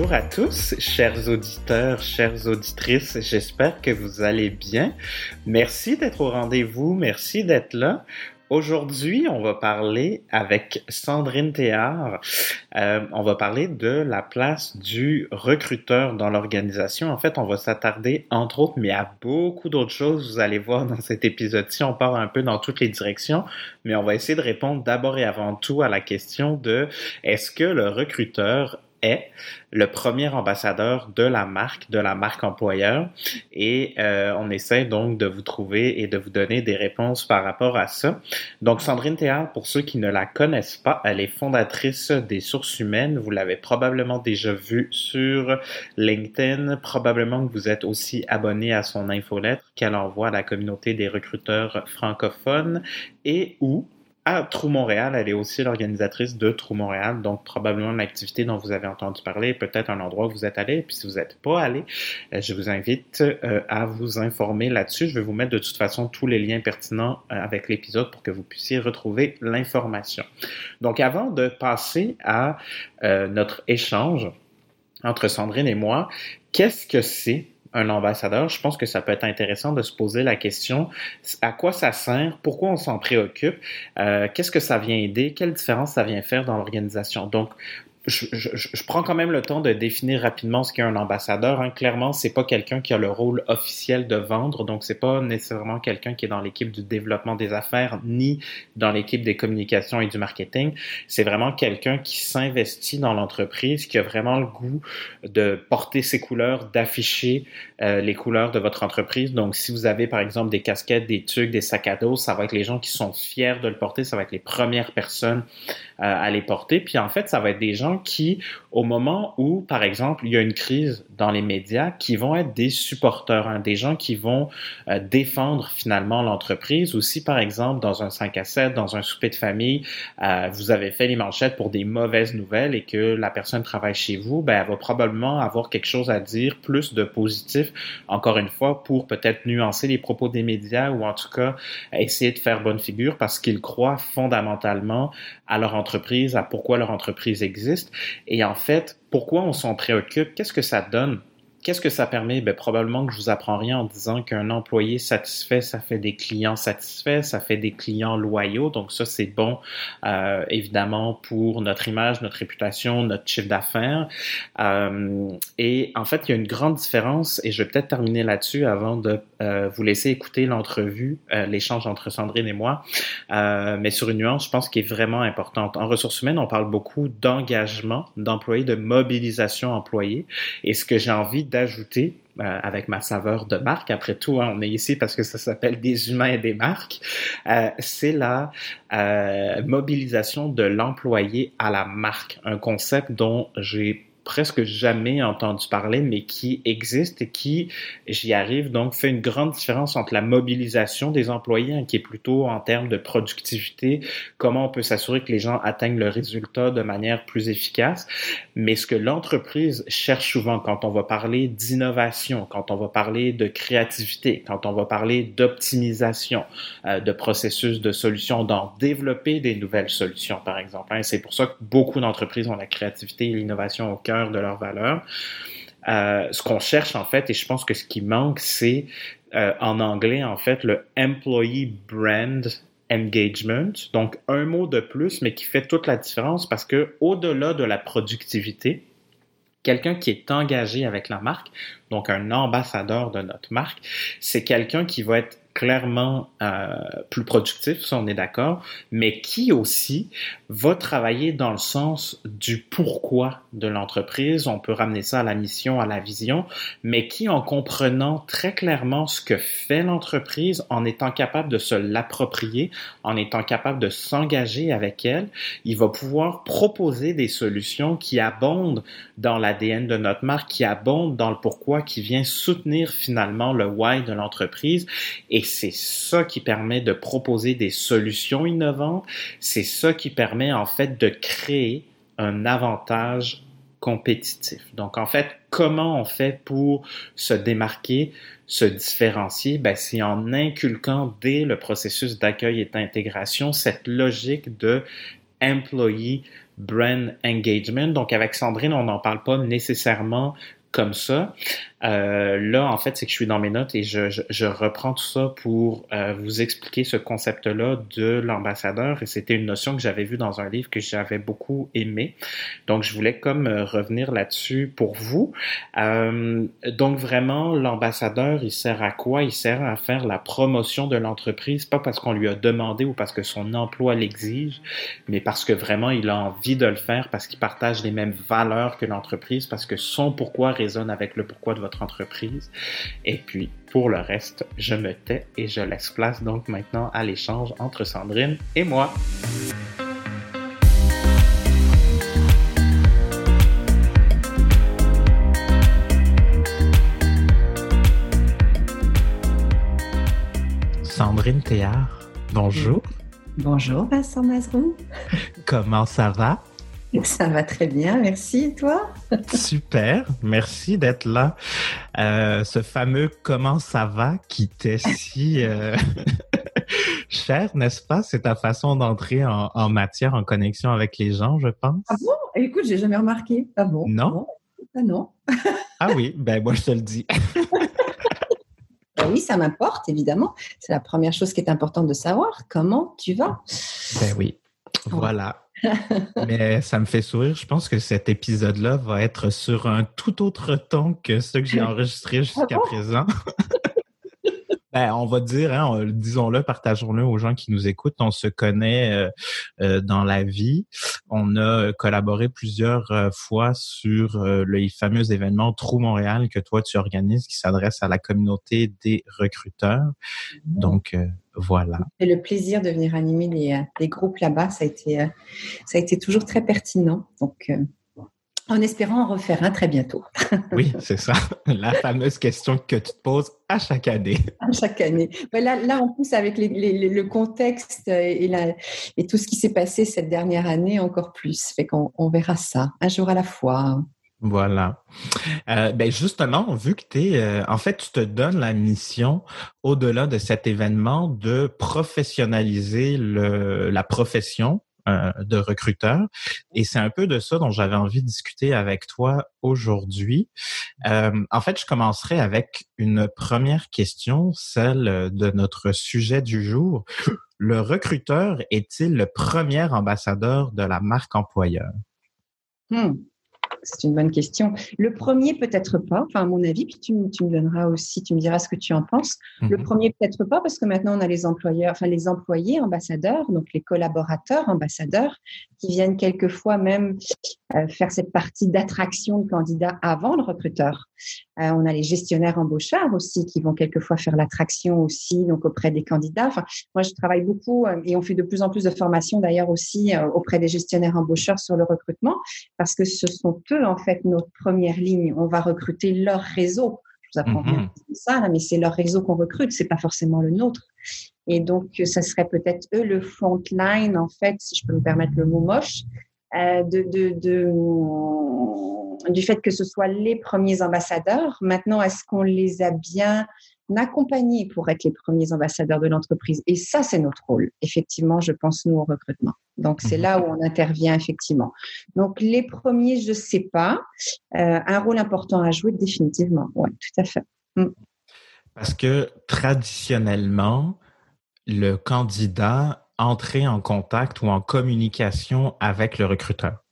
Bonjour à tous, chers auditeurs, chères auditrices, j'espère que vous allez bien. Merci d'être au rendez-vous, merci d'être là. Aujourd'hui, on va parler avec Sandrine Théard. Euh, on va parler de la place du recruteur dans l'organisation. En fait, on va s'attarder, entre autres, mais à beaucoup d'autres choses. Vous allez voir dans cet épisode-ci, on part un peu dans toutes les directions, mais on va essayer de répondre d'abord et avant tout à la question de est-ce que le recruteur est le premier ambassadeur de la marque, de la marque employeur. Et euh, on essaie donc de vous trouver et de vous donner des réponses par rapport à ça. Donc Sandrine Théard, pour ceux qui ne la connaissent pas, elle est fondatrice des sources humaines. Vous l'avez probablement déjà vue sur LinkedIn. Probablement que vous êtes aussi abonné à son infolettre qu'elle envoie à la communauté des recruteurs francophones et où à Trou Montréal. Elle est aussi l'organisatrice de Trou Montréal, donc probablement l'activité dont vous avez entendu parler, peut-être un endroit où vous êtes allé. Puis si vous n'êtes pas allé, euh, je vous invite euh, à vous informer là-dessus. Je vais vous mettre de toute façon tous les liens pertinents euh, avec l'épisode pour que vous puissiez retrouver l'information. Donc avant de passer à notre échange entre Sandrine et moi, qu'est-ce que c'est un ambassadeur, je pense que ça peut être intéressant de se poser la question à quoi ça sert, pourquoi on s'en préoccupe, euh, qu'est-ce que ça vient aider, quelle différence ça vient faire dans l'organisation. Donc, je, prends quand même le temps de définir rapidement ce qu'est un ambassadeur. Hein. Clairement, c'est pas quelqu'un qui a le rôle officiel de vendre, donc c'est pas nécessairement quelqu'un qui est dans l'équipe du développement des affaires ni dans l'équipe des communications et du marketing. C'est vraiment quelqu'un qui s'investit dans l'entreprise, qui a vraiment le goût de porter ses couleurs, d'afficher euh, les couleurs de votre entreprise. Donc, si vous avez par exemple des casquettes, des tucs, des sacs à dos, ça va être les gens qui sont fiers de le porter, ça va être les premières personnes à les porter. Puis en fait, ça va être des gens qui, au moment où, par exemple, il y a une crise dans les médias, qui vont être des supporters, hein, des gens qui vont euh, défendre finalement l'entreprise. Aussi, par exemple, dans un 5 à 7, dans un souper de famille, euh, vous avez fait les manchettes pour des mauvaises nouvelles et que la personne travaille chez vous, ben, elle va probablement avoir quelque chose à dire, plus de positif, encore une fois, pour peut-être nuancer les propos des médias ou en tout cas essayer de faire bonne figure parce qu'ils croient fondamentalement à leur entreprise, à pourquoi leur entreprise existe. Et en fait, pourquoi on s'en préoccupe? Qu'est-ce que ça donne? Qu'est-ce que ça permet? Ben, probablement que je vous apprends rien en disant qu'un employé satisfait, ça fait des clients satisfaits, ça fait des clients loyaux. Donc ça, c'est bon, euh, évidemment, pour notre image, notre réputation, notre chiffre d'affaires. Euh, et en fait, il y a une grande différence, et je vais peut-être terminer là-dessus avant de euh, vous laisser écouter l'entrevue, euh, l'échange entre Sandrine et moi. Euh, mais sur une nuance, je pense, qui est vraiment importante. En ressources humaines, on parle beaucoup d'engagement d'employés, de mobilisation employée. Et ce que j'ai envie d'ajouter euh, avec ma saveur de marque. Après tout, hein, on est ici parce que ça s'appelle des humains et des marques. Euh, c'est la euh, mobilisation de l'employé à la marque, un concept dont j'ai presque jamais entendu parler, mais qui existe et qui, j'y arrive, donc fait une grande différence entre la mobilisation des employés, hein, qui est plutôt en termes de productivité, comment on peut s'assurer que les gens atteignent le résultat de manière plus efficace, mais ce que l'entreprise cherche souvent quand on va parler d'innovation, quand on va parler de créativité, quand on va parler d'optimisation euh, de processus, de solutions, d'en développer des nouvelles solutions, par exemple. Hein. C'est pour ça que beaucoup d'entreprises ont la créativité et l'innovation au cœur de leurs valeurs. Euh, ce qu'on cherche en fait, et je pense que ce qui manque, c'est euh, en anglais en fait le employee brand engagement. Donc un mot de plus, mais qui fait toute la différence parce que au-delà de la productivité, quelqu'un qui est engagé avec la marque, donc un ambassadeur de notre marque, c'est quelqu'un qui va être clairement euh, plus productif, ça on est d'accord, mais qui aussi va travailler dans le sens du pourquoi de l'entreprise? On peut ramener ça à la mission, à la vision, mais qui en comprenant très clairement ce que fait l'entreprise, en étant capable de se l'approprier, en étant capable de s'engager avec elle, il va pouvoir proposer des solutions qui abondent dans l'ADN de notre marque, qui abondent dans le pourquoi, qui vient soutenir finalement le why de l'entreprise et c'est ça qui permet de proposer des solutions innovantes. C'est ça qui permet en fait de créer un avantage compétitif. Donc en fait, comment on fait pour se démarquer, se différencier? Ben, C'est en inculquant dès le processus d'accueil et d'intégration cette logique de employee brand engagement. Donc avec Sandrine, on n'en parle pas nécessairement comme ça. Euh, là, en fait, c'est que je suis dans mes notes et je, je, je reprends tout ça pour euh, vous expliquer ce concept-là de l'ambassadeur. Et c'était une notion que j'avais vue dans un livre que j'avais beaucoup aimé. Donc, je voulais comme euh, revenir là-dessus pour vous. Euh, donc, vraiment, l'ambassadeur, il sert à quoi? Il sert à faire la promotion de l'entreprise, pas parce qu'on lui a demandé ou parce que son emploi l'exige, mais parce que vraiment, il a envie de le faire, parce qu'il partage les mêmes valeurs que l'entreprise, parce que son pourquoi résonne avec le pourquoi de votre entreprise. Et puis, pour le reste, je me tais et je laisse place donc maintenant à l'échange entre Sandrine et moi. Sandrine Théard, bonjour. Bonjour Vincent Mazrou. Comment ça va? Ça va très bien, merci. Toi? Super, merci d'être là. Euh, ce fameux comment ça va qui t'est si euh, cher, n'est-ce pas? C'est ta façon d'entrer en, matière, en connexion avec les gens, je pense. Ah bon? Écoute, j'ai jamais remarqué. Ah bon? Non? Ah non. ah oui, ben moi je te le dis. Ben oui, ça m'importe, évidemment. C'est la première chose qui est importante de savoir. Comment tu vas? Ben oui. Voilà. Mais ça me fait sourire. Je pense que cet épisode-là va être sur un tout autre ton que ce que j'ai enregistré ah jusqu'à présent. Ben, on va dire, hein, disons-le, partageons-le aux gens qui nous écoutent. On se connaît euh, euh, dans la vie. On a collaboré plusieurs euh, fois sur le fameux événement Trou Montréal que toi tu organises, qui s'adresse à la communauté des recruteurs. Donc voilà. Et le plaisir de venir animer les, les groupes là-bas, ça a été, ça a été toujours très pertinent. Donc en espérant en refaire un très bientôt. oui, c'est ça. La fameuse question que tu te poses à chaque année. À chaque année. là, là, en plus, avec le contexte et, et, tout ce qui s'est passé cette dernière année, encore plus. Fait qu'on on verra ça, un jour à la fois. Voilà. Euh, ben justement, vu que tu es, euh, en fait, tu te donnes la mission, au-delà de cet événement, de professionnaliser le, la profession euh, de recruteurs. Et c'est un peu de ça dont j'avais envie de discuter avec toi aujourd'hui. Euh, en fait, je commencerai avec une première question, celle de notre sujet du jour. Le recruteur est-il le premier ambassadeur de la marque employeur? Hmm c'est une bonne question. Le premier, peut-être pas, enfin, à mon avis, puis tu, tu, me donneras aussi, tu me diras ce que tu en penses. Le mhm. premier, peut-être pas, parce que maintenant, on a les employeurs, enfin, les employés ambassadeurs, donc les collaborateurs ambassadeurs, qui viennent quelquefois même euh, faire cette partie d'attraction de candidats avant le recruteur. Euh, on a les gestionnaires embaucheurs aussi qui vont quelquefois faire l'attraction aussi donc auprès des candidats. Enfin, moi, je travaille beaucoup euh, et on fait de plus en plus de formations d'ailleurs aussi auprès des gestionnaires embaucheurs sur le recrutement parce que ce sont eux en fait notre première ligne. On va recruter leur réseau. Je vous apprends rien mm-hmm. ça, mais c'est leur réseau qu'on recrute, c'est pas forcément le nôtre. Et donc, ça serait peut-être eux le front line, en fait, si je peux me permettre le mot moche, euh, de, de, de, du fait que ce soit les premiers ambassadeurs. Maintenant, est-ce qu'on les a bien accompagnés pour être les premiers ambassadeurs de l'entreprise? Et ça, c'est notre rôle, effectivement, je pense, nous, au recrutement. Donc, c'est mhm. là où on intervient, effectivement. Donc, les premiers, je ne sais pas. Euh, un rôle important à jouer, définitivement. Oui, tout à fait. Mm. Parce que traditionnellement, le candidat entrer en contact ou en communication avec le recruteur?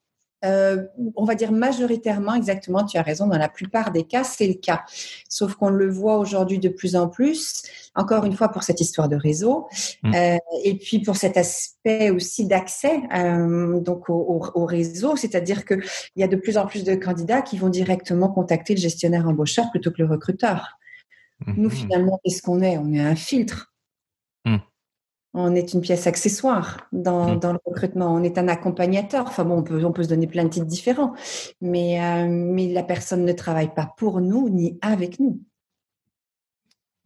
Euh, on va dire majoritairement, exactement, tu as raison, dans la plupart des cas, c'est le cas. Sauf qu'on le voit aujourd'hui de plus en plus, encore une fois pour cette histoire de réseau, mmh. euh, et puis pour cet aspect aussi d'accès euh, donc au, au, réseau, c'est-à-dire qu'il y a de plus en plus de candidats qui vont directement contacter le gestionnaire embaucheur plutôt que le recruteur. Nous, mmh. finalement, qu'est-ce qu'on est? On est un filtre. On est une pièce accessoire dans, mmh. dans, le recrutement. On est un accompagnateur. Enfin bon, on peut, on peut se donner plein de titres différents, mais, euh, mais la personne ne travaille pas pour nous ni avec nous.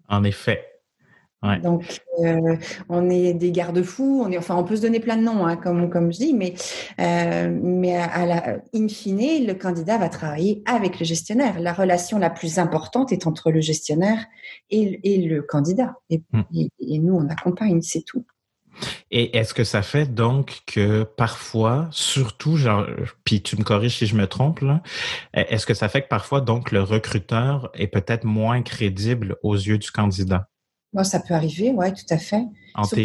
En effet. Donc, euh, on est des garde-fous. On est, enfin, on peut se donner plein de noms, hein, comme, comme je dis, mais, euh, mais à la in fine, le candidat va travailler avec le gestionnaire. La relation la plus importante est entre le gestionnaire et, et le candidat. Et, mmh. et, nous, on accompagne, c'est tout. Et est-ce que ça fait donc que parfois, surtout, genre, puis tu me corriges si je me trompe, est-ce que ça fait que parfois, donc, le recruteur est peut-être moins crédible aux yeux du candidat? Ça peut arriver, oui, tout à fait. En. Sur,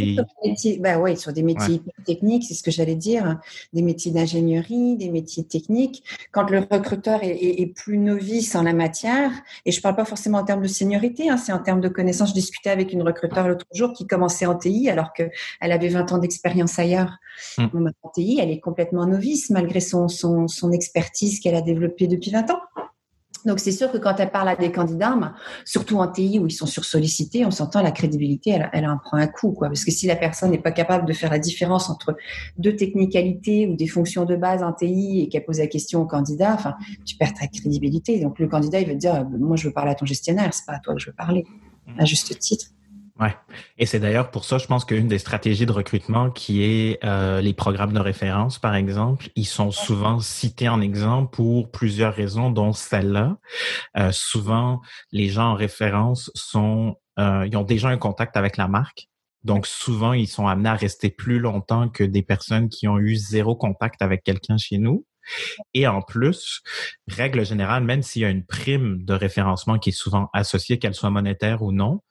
métiers, bah ouais, sur des métiers techniques, c'est ce que j'allais dire, hein. des métiers d'ingénierie, des métiers techniques. Quand le recruteur est, plus novice en la matière, et je ne parle pas forcément en termes de seniorité, hein, c'est en termes de connaissances. Je discutais avec une recruteur l'autre jour qui commençait en TI alors qu'elle avait 20 ans d'expérience ailleurs. Mmh. En TI, elle est complètement novice malgré son, son, son expertise qu'elle a développée depuis 20 ans. Donc, c'est sûr que quand elle parle à des candidats, surtout en TI où ils sont sursollicités, on s'entend la crédibilité, elle, elle en prend un coup, quoi. Parce que si la personne n'est pas capable de faire la différence entre deux technicalités ou des fonctions de base en TI et qu'elle pose la question au candidat, enfin, tu perds ta crédibilité. Donc, le candidat, il va te dire, moi, je veux parler à ton gestionnaire, c'est pas à toi que je veux parler, à juste titre. Ouais. Et c'est d'ailleurs pour ça, je pense qu'une des stratégies de recrutement qui est euh, les programmes de référence, par exemple, ils sont souvent cités en exemple pour plusieurs raisons, dont celle-là. Euh, souvent, les gens en référence sont, euh, ils ont déjà un contact avec la marque. Donc souvent, ils sont amenés à rester plus longtemps que des personnes qui ont eu zéro contact avec quelqu'un chez nous. Et en plus, règle générale, même s'il y a une prime de référencement qui est souvent associée, qu'elle soit monétaire ou non,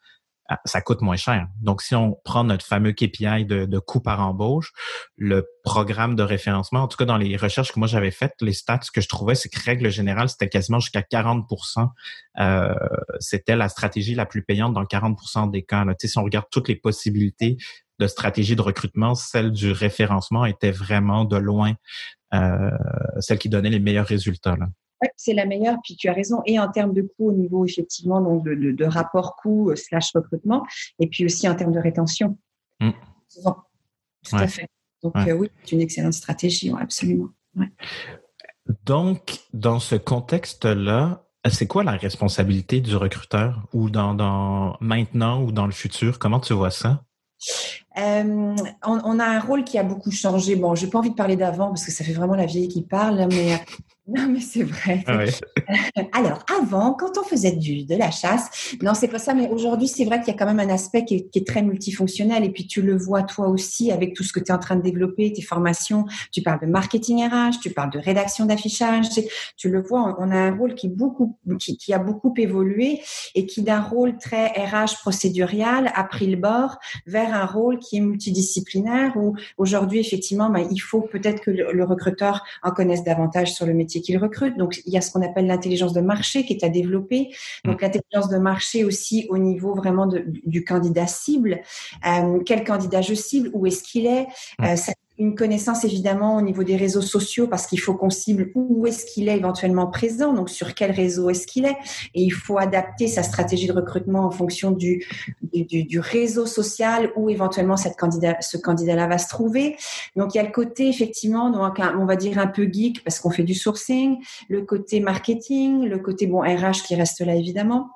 ça coûte moins cher. Donc, si on prend notre fameux KPI de, de coût par embauche, le programme de référencement, en tout cas dans les recherches que moi j'avais faites, les stats que je trouvais, c'est que règle générale, c'était quasiment jusqu'à 40% euh, C'était la stratégie la plus payante dans 40% des cas. Là. si on regarde toutes les possibilités de stratégie de recrutement, celle du référencement était vraiment de loin euh, celle qui donnait les meilleurs résultats. Là c'est la meilleure. Puis tu as raison. Et en termes de coût au niveau effectivement donc de, de, rapport coût euh, slash recrutement, et puis aussi en termes de rétention. Mm. Tout à fait. Donc euh, oui, c'est une excellente stratégie, absolument. Donc, dans ce contexte-là, c'est quoi la responsabilité du recruteur ou dans, dans maintenant ou dans le futur? Comment tu vois ça? Euh, on, a un rôle qui a beaucoup changé. Bon, j'ai pas envie de parler d'avant parce que ça fait vraiment la vieille qui parle, mais non, mais c'est vrai. Ah Alors, avant, quand on faisait du, de la chasse, non, c'est pas ça, mais aujourd'hui, c'est vrai qu'il y a quand même un aspect qui est, très multifonctionnel. Et puis, tu le vois toi aussi avec tout ce que tu es en train de développer, tes formations. Tu parles de marketing RH, tu parles de rédaction d'affichage. Tu le vois, on a un rôle qui, beaucoup, qui, qui a beaucoup évolué et qui, d'un rôle très RH procédurial, a pris le bord vers un rôle qui est multidisciplinaire où aujourd'hui, effectivement, ben, il faut peut-être que le recruteur en connaisse davantage sur le métier qu'il recrute. Donc, il y a ce qu'on appelle l'intelligence de marché qui est à développer. Donc, mm. l'intelligence de marché aussi au niveau vraiment du candidat cible. Euh, quel candidat je cible? Où est-ce qu'il est, mm. euh, une connaissance évidemment au niveau des réseaux sociaux parce qu'il faut qu'on cible où est-ce qu'il est éventuellement présent, donc sur quel réseau est-ce qu'il est, et il faut adapter sa stratégie de recrutement en fonction du, du, du réseau social où éventuellement cette candidat, ce candidat-là va se trouver. Donc il y a le côté effectivement, donc on va dire un peu geek parce qu'on fait du sourcing, le côté marketing, le côté bon RH qui reste là évidemment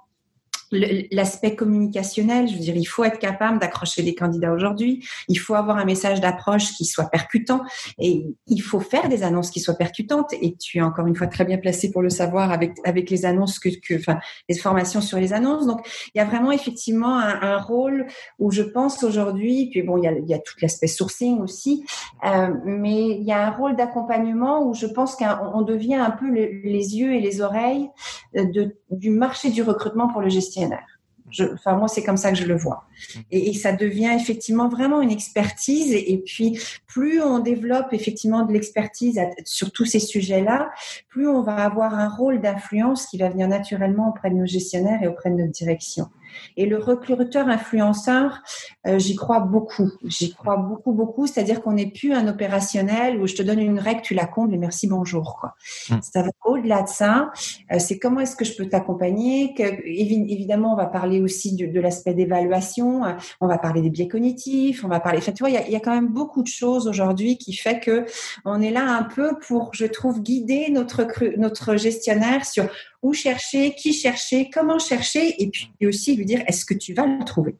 l'aspect communicationnel, je veux dire, il faut être capable d'accrocher des candidats aujourd'hui, il faut avoir un message d'approche qui soit percutant et il faut faire des annonces qui soient percutantes et tu es encore une fois très bien placé pour le savoir avec avec les annonces que, que enfin les formations sur les annonces. Donc il y a vraiment effectivement un, un rôle où je pense aujourd'hui, puis bon il y a, il y a tout l'aspect sourcing aussi, euh, mais il y a un rôle d'accompagnement où je pense qu'on devient un peu les yeux et les oreilles de, du marché du recrutement pour le gestionnaire enfin, moi, c'est comme ça que je le vois. Et, ça devient effectivement vraiment une expertise. Et, puis, plus on développe effectivement de l'expertise sur tous ces sujets-là, plus on va avoir un rôle d'influence qui va venir naturellement auprès de nos gestionnaires et auprès de notre direction. Et le recruteur influenceur, euh, j'y crois beaucoup. J'y crois beaucoup, beaucoup. C'est-à-dire qu'on n'est plus un opérationnel où je te donne une règle, tu la combles et merci, bonjour. Quoi. Mm. Ça va au-delà de ça. Euh, c'est comment est-ce que je peux t'accompagner. Évidemment, on va parler aussi de, l'aspect d'évaluation. On va parler des biais cognitifs. On va parler. Enfin, tu vois, il y a, y a, quand même beaucoup de choses aujourd'hui qui fait que on est là un peu pour, je trouve, guider notre notre gestionnaire sur où chercher, qui chercher, comment chercher, et puis aussi lui dire est-ce que tu vas le trouver?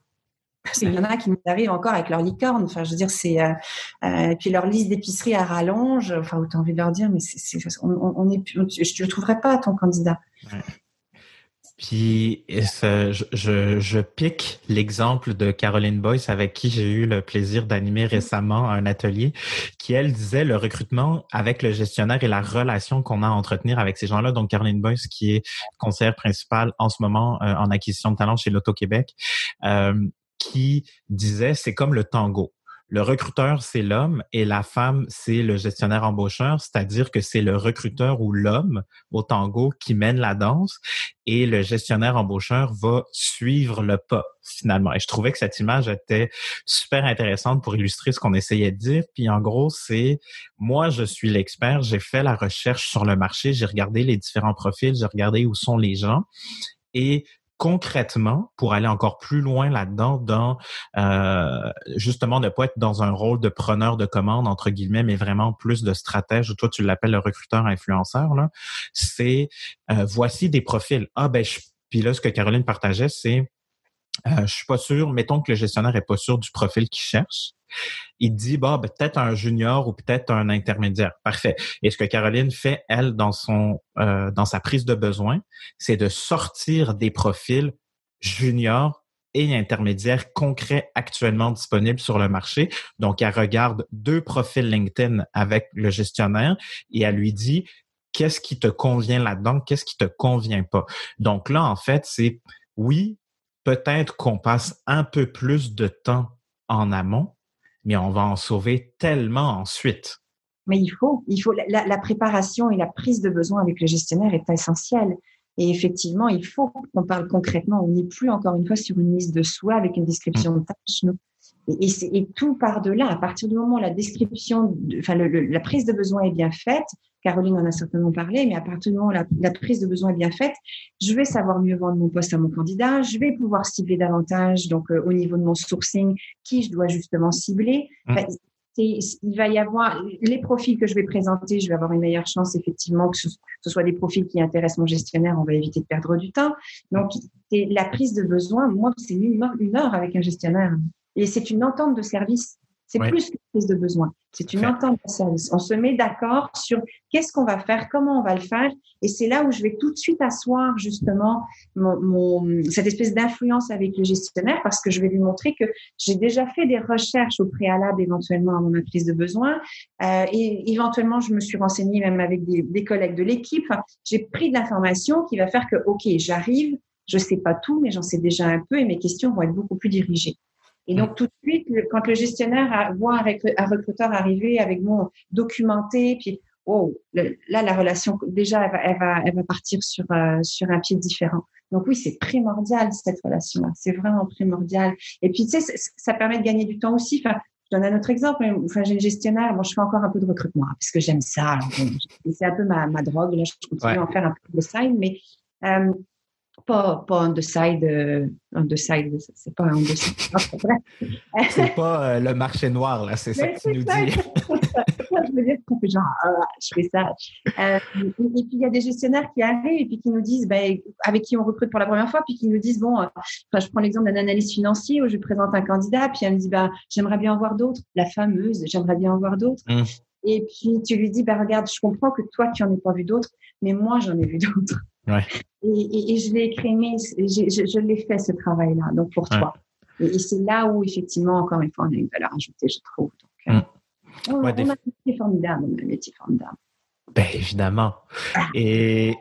Parce qu'il y en a qui nous arrivent encore avec leur licorne. Enfin, je veux dire, c'est euh, euh, puis leur liste d'épicerie à rallonge. Enfin, autant envie de leur dire, mais c'est, on, on est, je ne le trouverai pas ton candidat. Puis je, je, je, pique l'exemple de Caroline Boyce avec qui j'ai eu le plaisir d'animer récemment un atelier qui, elle, disait le recrutement avec le gestionnaire et la relation qu'on a à entretenir avec ces gens-là. Donc, Caroline Boyce, qui est conseillère principale en ce moment euh, en acquisition de talent chez l'Auto-Québec, euh, qui disait c'est comme le tango. Le recruteur, c'est l'homme et la femme, c'est le gestionnaire embaucheur, c'est-à-dire que c'est le recruteur ou l'homme au tango qui mène la danse et le gestionnaire embaucheur va suivre le pas finalement. Et je trouvais que cette image était super intéressante pour illustrer ce qu'on essayait de dire. Puis en gros, c'est moi, je suis l'expert, j'ai fait la recherche sur le marché, j'ai regardé les différents profils, j'ai regardé où sont les gens et concrètement, pour aller encore plus loin là-dedans, dans euh, justement ne pas être dans un rôle de preneur de commande entre guillemets, mais vraiment plus de stratège. Toi, tu l'appelles le recruteur influenceur. Là, c'est euh, voici des profils. Ah ben, puis là, ce que Caroline partageait, c'est euh, je suis pas sûr. Mettons que le gestionnaire est pas sûr du profil qu'il cherche il dit bah peut-être un junior ou peut-être un intermédiaire. Parfait. Et ce que Caroline fait elle dans son euh, dans sa prise de besoin, c'est de sortir des profils juniors et intermédiaires concrets actuellement disponibles sur le marché. Donc elle regarde deux profils LinkedIn avec le gestionnaire et elle lui dit qu'est-ce qui te convient là-dedans, qu'est-ce qui te convient pas? Donc là en fait, c'est oui, peut-être qu'on passe un peu plus de temps en amont, mais on va en sauver tellement ensuite. Mais il faut, il faut la, préparation et la prise de besoin avec le gestionnaire est essentielle. Et effectivement, il faut qu'on parle concrètement. On n'est plus encore une fois sur une liste de souhaits avec une description de tâches. Et, et, tout part de là. À partir du moment où la description, enfin la prise de besoin est bien faite, Caroline en a certainement parlé, mais à partir du moment où la, prise de besoin est bien faite, je vais savoir mieux vendre mon poste à mon candidat, je vais pouvoir cibler davantage, donc euh, au niveau de mon sourcing, qui je dois justement cibler. Mmh. il va y avoir les profils que je vais présenter, je vais avoir une meilleure chance effectivement que ce, soit des profils qui intéressent mon gestionnaire, on va éviter de perdre du temps. Donc la prise de besoin, moi c'est une heure avec un gestionnaire et c'est une entente de service. C'est plus qu'une prise de besoin. C'est une entente de service. On se met d'accord sur qu'est-ce qu'on va faire, comment on va le faire. Et c'est là où je vais tout de suite asseoir justement mon, cette espèce d'influence avec le gestionnaire parce que je vais lui montrer que j'ai déjà fait des recherches au préalable éventuellement à mon prise de besoin. Euh, et éventuellement, je me suis renseignée même avec des, des collègues de l'équipe. j'ai pris de l'information qui va faire que, OK, j'arrive, je sais pas tout, mais j'en sais déjà un peu et mes questions vont être beaucoup plus dirigées. Et donc, tout de suite, quand le gestionnaire voit un recruteur arriver avec mon documenté, puis oh, là, la relation, déjà, elle va, elle va, partir sur, euh, sur un pied différent. Donc oui, c'est primordial, cette relation-là. C'est vraiment primordial. Et puis, tu sais, ça permet de gagner du temps aussi. Enfin, je donne un autre exemple. Enfin, j'ai une gestionnaire. Moi, je fais encore un peu de recrutement hein, parce que j'aime ça. c'est un peu ma, ma drogue. Là, je continue à en faire un peu de ça. Mais euh, pas, pas on the side, euh, on the side, c'est pas on the side. c'est pas euh, le marché noir, là, c'est ça que tu nous dis. je veux dire genre, ah, je fais ça. Euh, et, puis, il y a des gestionnaires qui arrivent et puis qui nous disent, ben, avec qui on recrute pour la première fois, puis qui nous disent, bon, je prends l'exemple d'un analyste financier où je présente un candidat, puis elle me dit, ben, j'aimerais bien en voir d'autres. La fameuse, j'aimerais bien en voir d'autres. Mmh. Et puis, tu lui dis, ben, regarde, je comprends que toi, tu n'en ai pas vu d'autres, mais moi, j'en ai vu d'autres. Ouais. Et, et, je l'ai écrit, je, je, je l'ai fait ce travail-là, donc pour toi. Et, c'est là où, effectivement, encore une fois, on a une valeur ajoutée, je trouve. Donc, euh, mm. on, a un métier formidable, on a un métier formidable. Ben, évidemment. Ah. Et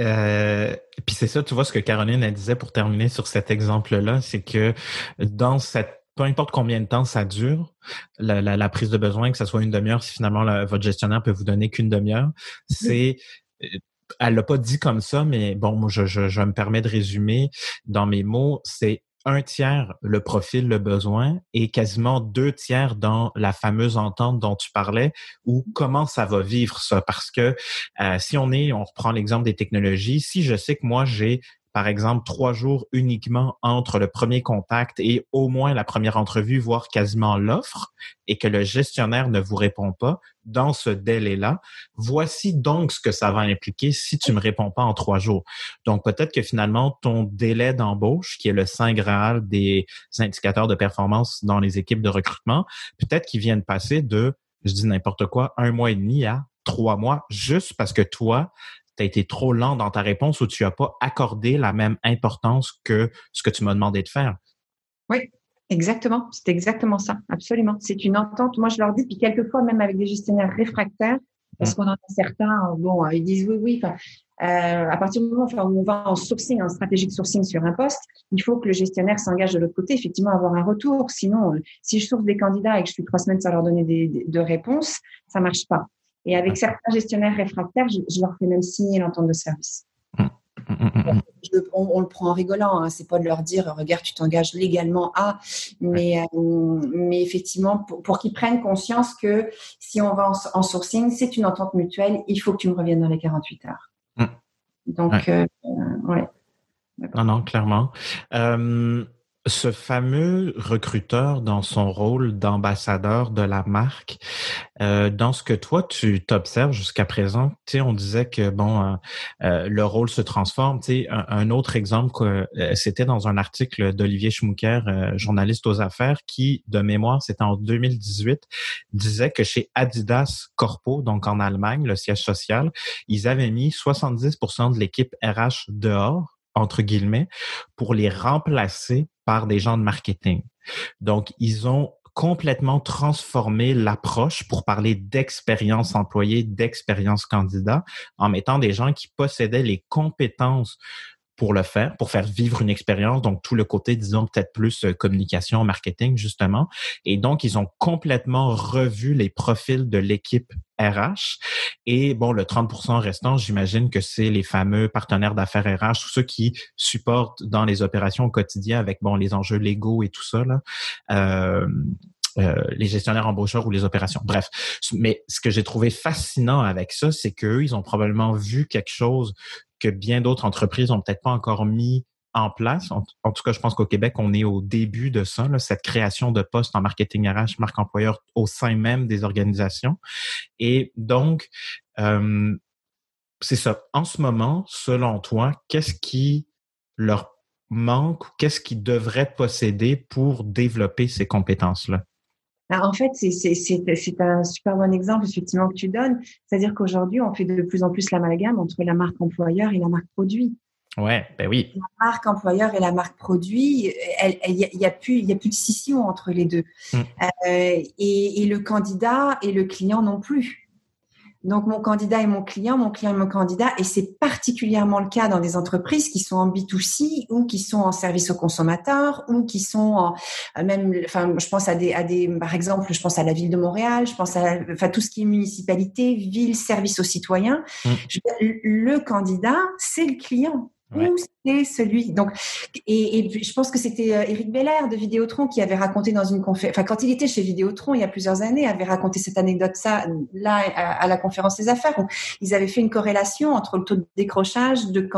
euh, puis c'est ça, tu vois, ce que Caroline elle disait pour terminer sur cet exemple-là, c'est que dans cette peu importe combien de temps ça dure, la, la, la prise de besoin, que ce soit une demi-heure, si finalement votre gestionnaire peut vous donner qu'une demi-heure, c'est euh, elle l'a pas dit comme ça, mais bon, je me permets de résumer dans mes mots. C'est un tiers le profil, le besoin, et quasiment deux tiers dans la fameuse entente dont tu parlais, ou comment ça va vivre ça. Parce que euh, si on est, on reprend l'exemple des technologies, si je sais que moi j'ai par exemple, trois jours uniquement entre le premier contact et au moins la première entrevue, voire quasiment l'offre, et que le gestionnaire ne vous répond pas dans ce délai-là, voici donc ce que ça va impliquer si tu me réponds pas en trois jours. Donc, peut-être que finalement, ton délai d'embauche, qui est le saint graal des indicateurs de performance dans les équipes de recrutement, peut-être qu'il vient de passer de, je dis n'importe quoi, un mois et demi à trois mois, juste parce que toi, tu as été trop lent dans ta réponse ou tu n'as pas accordé la même importance que ce que tu m'as demandé de faire? Oui, exactement. C'est exactement ça. Absolument. C'est une entente. Moi, je leur dis, puis quelquefois, même avec des gestionnaires réfractaires, parce mmh. qu'on en a certains, bon, ils disent oui, oui. Euh, à partir du moment où on va en sourcing, en stratégie de sourcing sur un poste, il faut que le gestionnaire s'engage de l'autre côté, effectivement, avoir un retour. Sinon, euh, si je source des candidats et que je suis trois semaines sans leur donner des, de réponses, ça marche pas. Et avec certains gestionnaires réfractaires, je, leur fais même signer l'entente de service. Mmh. Mmh, on, le prend en rigolant, hein. c'est pas de leur dire regarde tu t'engages légalement à, mais euh, mais effectivement pour, qu'ils prennent conscience que si on va en, sourcing c'est une entente mutuelle, il faut que tu me reviennes dans les 48 heures. Donc, euh, ouais. Non, non, clairement. Euh, ce fameux recruteur dans son rôle d'ambassadeur de la marque, euh, dans ce que toi tu t'observes jusqu'à présent, on disait que bon, euh, euh, le rôle se transforme. Sais, un, autre exemple, c'était dans un article d'Olivier Schmucker, journaliste aux affaires, qui, de mémoire, c'était en 2018, disait que chez Adidas Corpo, donc en Allemagne, le siège social, ils avaient mis 70% de l'équipe RH dehors entre guillemets, pour les remplacer par des gens de marketing. Donc, ils ont complètement transformé l'approche pour parler d'expérience employée, d'expérience candidat, en mettant des gens qui possédaient les compétences pour le faire, pour faire vivre une expérience, donc tout le côté, disons, peut-être plus euh, communication, marketing, justement. Et donc, ils ont complètement revu les profils de l'équipe RH. Et bon, le 30% restant, j'imagine que c'est les fameux partenaires d'affaires RH, tous ceux qui supportent dans les opérations au quotidien avec, bon, les enjeux légaux et tout ça, là. Euh, euh, les gestionnaires embaucheurs ou les opérations. Bref, mais ce que j'ai trouvé fascinant avec ça, c'est qu'eux, ils ont probablement vu quelque chose bien d'autres entreprises ont peut-être pas encore mis en place. En, tout cas, je pense qu'au Québec, on est au début de ça, cette création de postes en marketing RH, marque employeur au sein même des organisations. Et donc, euh, c'est ça. En ce moment, selon toi, qu'est-ce qui leur manque ou qu'est-ce qu'ils devraient posséder pour développer ces compétences-là? En fait, c'est un super bon exemple effectivement que tu donnes. C'est-à-dire qu'aujourd'hui, on fait de plus en plus l'amalgame entre la marque employeur et la marque produit. Ouais, ben oui. La marque employeur et la marque produit, il n'y a, plus, il a plus de scission entre les deux. Mm. Euh, et, et, le candidat et le client non plus. Donc, mon candidat est mon client, mon client est mon candidat, et c'est particulièrement le cas dans des entreprises qui sont en B2C ou qui sont en service aux consommateurs ou qui sont en, euh, même, enfin, je pense à des, à des, par exemple, je pense à la ville de Montréal, je pense à, enfin, tout ce qui est municipalité, ville, service aux citoyens. Mmh. le candidat, c'est le client c'est celui? Donc et, je pense que c'était Eric euh, Beller de Vidéotron qui avait raconté dans une conférence enfin quand il était chez Vidéotron il y a plusieurs années avait raconté cette anecdote ça là à, la conférence des affaires où ils avaient fait une corrélation entre le taux de décrochage de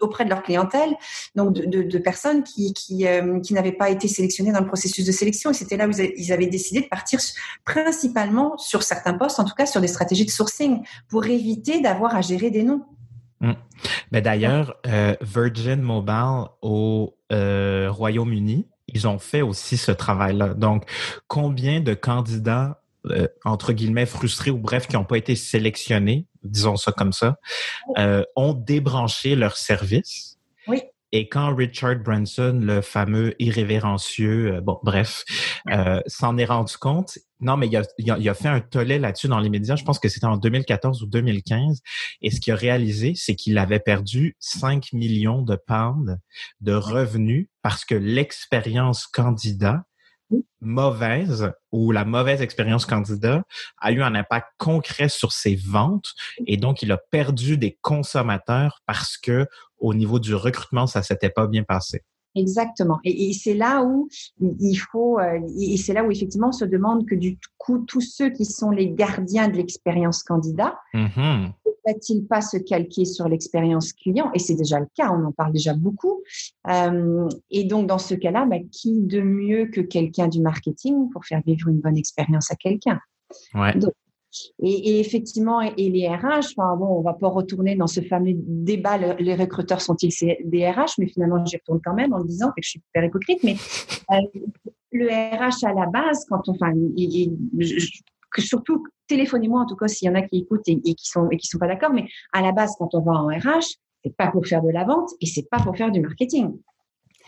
auprès de leur clientèle donc de, personnes qui qui, euh, qui n'avaient pas été sélectionnées dans le processus de sélection et c'était là où ils avaient décidé de partir principalement sur certains postes en tout cas sur des stratégies de sourcing pour éviter d'avoir à gérer des noms Mm. Mais d'ailleurs, euh, Virgin Mobile au euh, Royaume-Uni, ils ont fait aussi ce travail-là. Donc, combien de candidats, euh, entre guillemets, frustrés ou bref, qui n'ont pas été sélectionnés, disons ça comme ça, ont débranché leur service? Et quand Richard Branson, le fameux irrévérencieux, bon, bref, s'en est rendu compte, non, mais il a, il a, fait un tollé là-dessus dans les médias. Je pense que c'était en 2014 ou 2015. Et ce qu'il a réalisé, c'est qu'il avait perdu 5 millions de pounds de revenus parce que l'expérience candidat mauvaise ou la mauvaise expérience candidat a eu un impact concret sur ses ventes et donc il a perdu des consommateurs parce que au niveau du recrutement ça s'était pas bien passé. Exactement. Et, c'est là où il faut, euh, et c'est là où effectivement on se demande que du coup, tous ceux qui sont les gardiens de l'expérience candidat, ne va-t-il pas se calquer sur l'expérience client? Et c'est déjà le cas, on en parle déjà beaucoup. Euh, et donc, dans ce cas-là, bah, qui de mieux que quelqu'un du marketing pour faire vivre une bonne expérience à quelqu'un? Ouais. Et, effectivement, et, les RH, enfin bon, on va pas retourner dans ce fameux débat, les recruteurs sont-ils des RH, mais finalement j'y retourne quand même en le disant, que je suis super hypocrite, mais euh, le RH à la base, quand on, enfin, surtout téléphonez-moi en tout cas s'il y en a qui écoutent et, qui sont et qui sont pas d'accord. Mais à la base, quand on va en RH, c'est pas pour faire de la vente et c'est pas pour faire du marketing.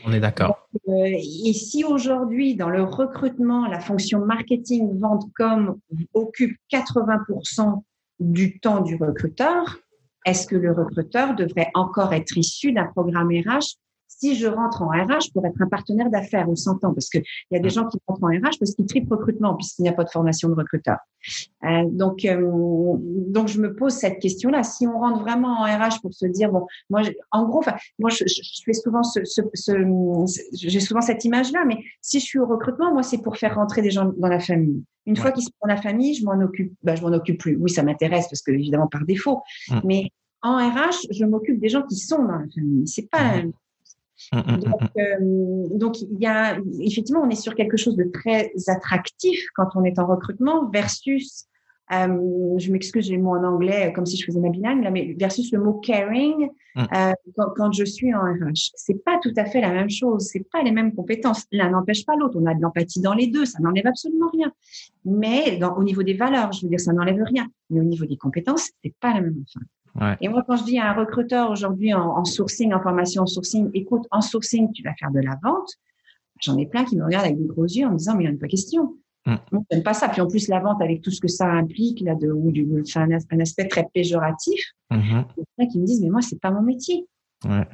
On est d'accord. Euh, et si aujourd'hui, dans le recrutement, la fonction marketing, vente, com occupe 80% du temps du recruteur, est-ce que le recruteur devrait encore être issu d'un programme RH si je rentre en RH pour être un partenaire d'affaires, on s'entend, parce qu'il y a des mm. gens qui rentrent en RH parce qu'ils tripent recrutement, puisqu'il n'y a pas de formation de recruteur. Euh, donc, euh, donc, je me pose cette question-là. Si on rentre vraiment en RH pour se dire, bon, moi, en gros, moi, je, je, fais souvent ce, ce, j'ai souvent cette image-là, mais si je suis au recrutement, moi, c'est pour faire rentrer des gens dans la famille. Une fois qu'ils sont dans la famille, je m'en occupe, bah, je m'en occupe plus. Oui, ça m'intéresse parce que évidemment par défaut, mm. mais en RH, je m'occupe des gens qui sont dans la famille. C'est pas, mm. Mmh, mmh, donc, mmh, euh, donc, il y a effectivement, on est sur quelque chose de très attractif quand on est en recrutement versus, euh, je m'excuse, j'ai le mot en anglais comme si je faisais ma bilingue là, mais versus le mot caring euh, quand, quand, je suis en RH. C'est pas tout à fait la même chose, c'est pas les mêmes compétences. L'un n'empêche pas l'autre. On a de l'empathie dans les deux, ça n'enlève absolument rien. Mais dans, au niveau des valeurs, je veux dire, ça n'enlève rien. Mais au niveau des compétences, c'est pas la même chose. Et moi, quand je dis à un recruteur aujourd'hui en, sourcing, en formation en sourcing, écoute, en sourcing, tu vas faire de la vente, j'en ai plein qui me regardent avec des gros yeux en me disant, mais il n'y a pas question. Mm. Moi, j'aime pas ça. Puis en plus, la vente avec tout ce que ça implique, là, de, ou du, un, un, aspect très péjoratif, mm-hmm. il y a qui me disent, mais moi, c'est pas mon métier. Ouais.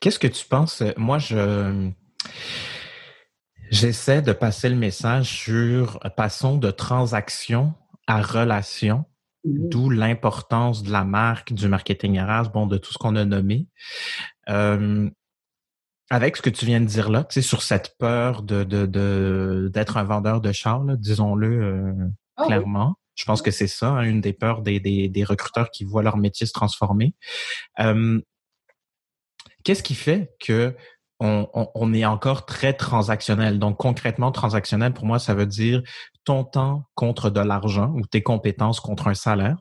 Qu'est-ce que tu penses? Moi, je, j'essaie de passer le message sur passons de transaction à relation. D'où l'importance de la marque, du marketing RH, bon, de tout ce qu'on a nommé. Euh, avec ce que tu viens de dire là, tu sais, sur cette peur de d'être un vendeur de char, disons-le euh, ah clairement. Je pense que c'est ça, hein, une des peurs des, des, recruteurs qui voient leur métier se transformer. Euh, qu'est-ce qui fait que on, est encore très transactionnel. Donc concrètement, transactionnel pour moi, ça veut dire ton temps contre de l'argent ou tes compétences contre un salaire,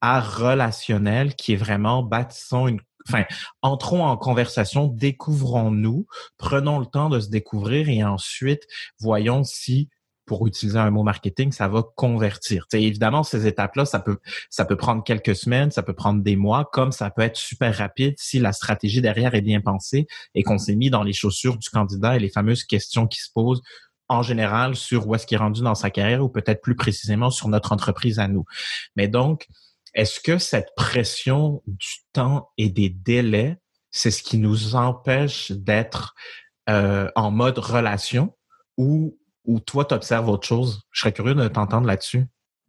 à relationnel qui est vraiment bâtissons une Enfin, entrons en conversation, découvrons-nous, prenons le temps de se découvrir et ensuite voyons si pour utiliser un mot marketing, ça va convertir. T'sais, évidemment, ces étapes-là, ça peut, ça peut prendre quelques semaines, ça peut prendre des mois, comme ça peut être super rapide si la stratégie derrière est bien pensée et qu'on s'est mis dans les chaussures du candidat et les fameuses questions qui se posent en général sur où est-ce qu'il est rendu dans sa carrière ou peut-être plus précisément sur notre entreprise à nous. Mais donc, est-ce que cette pression du temps et des délais, c'est ce qui nous empêche d'être euh, en mode relation ou, ou toi, tu observes autre chose? Je serais curieux de t'entendre là-dessus.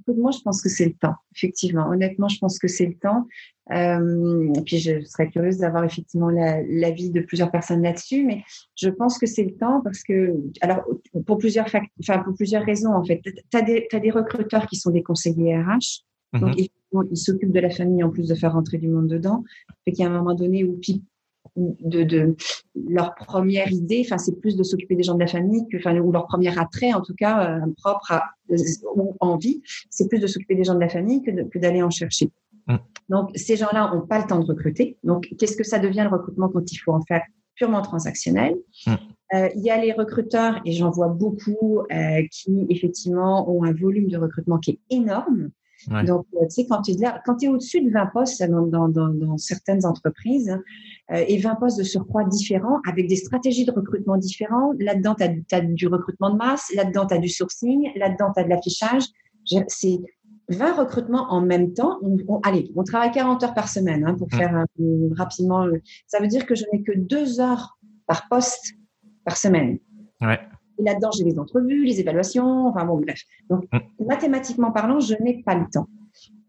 Moi, je pense que c'est le temps, effectivement. Honnêtement, je pense que c'est le temps. Euh, et puis, je serais curieuse d'avoir effectivement l'avis de plusieurs personnes là-dessus, mais je pense que c'est le temps parce que, alors, pour plusieurs, enfin, pour plusieurs raisons, en fait. Tu as, as, des recruteurs qui sont des conseillers RH. Donc, mm-hmm. ils s'occupent de la famille en plus de faire rentrer du monde dedans. Fait qu'il y a un moment donné où, de, de leur première idée, enfin c'est plus de s'occuper des gens de la famille que, enfin ou leur premier attrait en tout cas euh, propre à, ou envie, c'est plus de s'occuper des gens de la famille que d'aller en chercher. Mm. Donc ces gens-là n'ont pas le temps de recruter. Donc qu'est-ce que ça devient le recrutement quand il faut en faire purement transactionnel? Mm. euh, Il y a les recruteurs et j'en vois beaucoup euh, qui effectivement ont un volume de recrutement qui est énorme donc, euh, tu sais, quand tu es, au-dessus de 20 postes dans, dans, dans, dans certaines entreprises euh, et 20 postes de surcroît différents avec des stratégies de recrutement différentes, là-dedans, tu as, du recrutement de masse, là-dedans, tu as du sourcing, là-dedans, tu as de l'affichage. C'est 20 recrutements en même temps. On, allez, on travaille 40 heures par semaine hein, pour mmh. faire rapidement. Ça veut dire que je n'ai que deux heures par poste par semaine. Ouais. Et là-dedans, j'ai les entrevues, les évaluations, enfin bon, bref. Donc, mm. mathématiquement parlant, je n'ai pas le temps.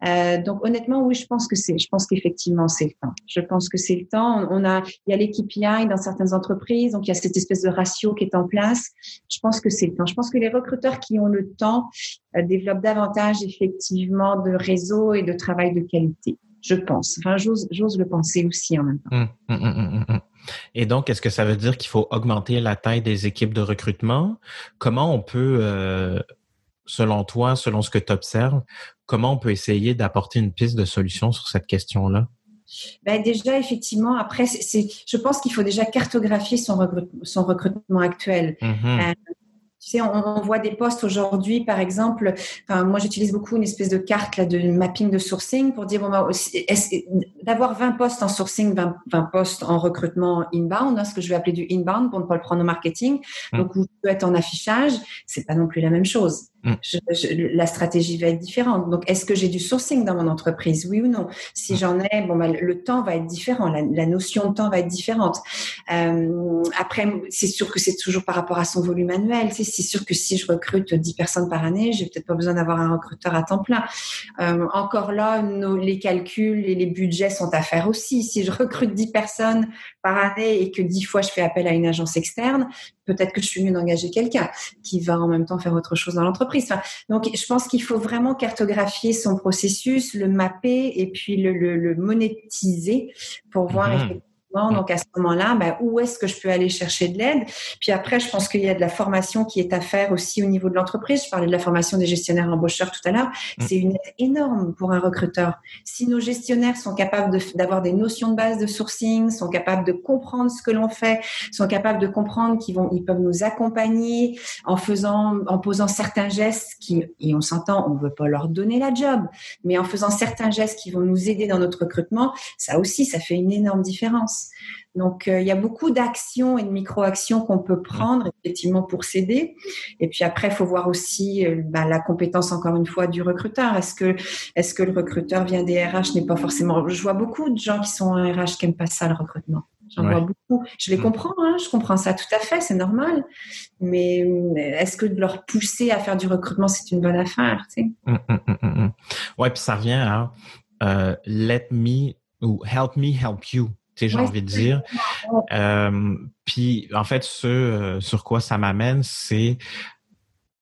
Euh, donc honnêtement, oui, je pense que c'est, je pense qu'effectivement c'est le temps. Je pense que c'est le temps. On a, il y a l'équipe PI dans certaines entreprises, donc il y a cette espèce de ratio qui est en place. Je pense que c'est le temps. Je pense que les recruteurs qui ont le temps euh, développent davantage effectivement de réseau et de travail de qualité. Je pense. Enfin, j'ose, le penser aussi en même temps. Hum, hum, hum, et donc, est-ce que ça veut dire qu'il faut augmenter la taille des équipes de recrutement? Comment on peut, euh, selon toi, selon ce que tu observes, comment on peut essayer d'apporter une piste de solution sur cette question-là? Ben déjà, effectivement, après, c'est, je pense qu'il faut déjà cartographier son, recrutement, son recrutement actuel. Euh, Tu sais, on, voit des postes aujourd'hui, par exemple, enfin, moi j'utilise beaucoup une espèce de carte là, de mapping de sourcing pour dire, bon, bah, d'avoir 20 postes en sourcing, 20, 20 postes en recrutement inbound, hein, ce que je vais appeler du inbound pour ne pas le prendre au marketing, mmh. donc vous pouvez être en affichage, c'est pas non plus la même chose. Mm. la stratégie va être différente. Donc, est-ce que j'ai du sourcing dans mon entreprise, oui ou non? Si mm. j'en ai, bon, bah, le temps va être différent, la, notion de temps va être différente. Euh, après, c'est sûr que c'est toujours par rapport à son volume annuel. C'est sûr que si je recrute 10 personnes par année, j'ai peut-être pas besoin d'avoir un recruteur à temps plein. Euh, encore là, nos, les calculs et les budgets sont à faire aussi. Si je recrute 10 personnes par année et que 10 fois je fais appel à une agence externe, peut-être que je suis mieux d'engager quelqu'un qui va en même temps faire autre chose dans l'entreprise. donc, je pense qu'il faut vraiment cartographier son processus, le mapper et puis le, le, monétiser pour voir mmh. Mm. Donc à ce moment-là, ben, où est-ce que je peux aller chercher de l'aide? Puis après, je pense qu'il y a de la formation qui est à faire aussi au niveau de l'entreprise. Je parlais de la formation des gestionnaires embaucheurs tout à l'heure. Mm. C'est une aide énorme pour un recruteur. Si nos gestionnaires sont capables d'avoir des notions de base de sourcing, sont capables de comprendre ce que l'on fait, sont capables de comprendre qu'ils vont, ils peuvent nous accompagner en faisant, en posant certains gestes qui, et on s'entend, on veut pas leur donner la job, mais en faisant certains gestes qui vont nous aider dans notre recrutement, ça aussi, ça fait une énorme différence. Donc, euh, il y a beaucoup d'actions et de micro-actions qu'on peut prendre effectivement pour s'aider. Et puis après, il faut voir aussi euh, bah, la compétence encore une fois du recruteur. Est-ce que est-ce que le recruteur vient des RH n'est pas forcément. Je vois beaucoup de gens qui sont en RH qui n'aiment pas ça le recrutement. J'en vois beaucoup. Je les mm. comprends, hein, je comprends ça tout à fait, c'est normal. Mais est-ce que de leur pousser à faire du recrutement, c'est une bonne affaire tu sais? Mm, mm, ouais, puis ça revient à euh, let me ou help me help you j'ai envie de dire. Euh, puis en fait, ce euh, sur quoi ça m'amène, c'est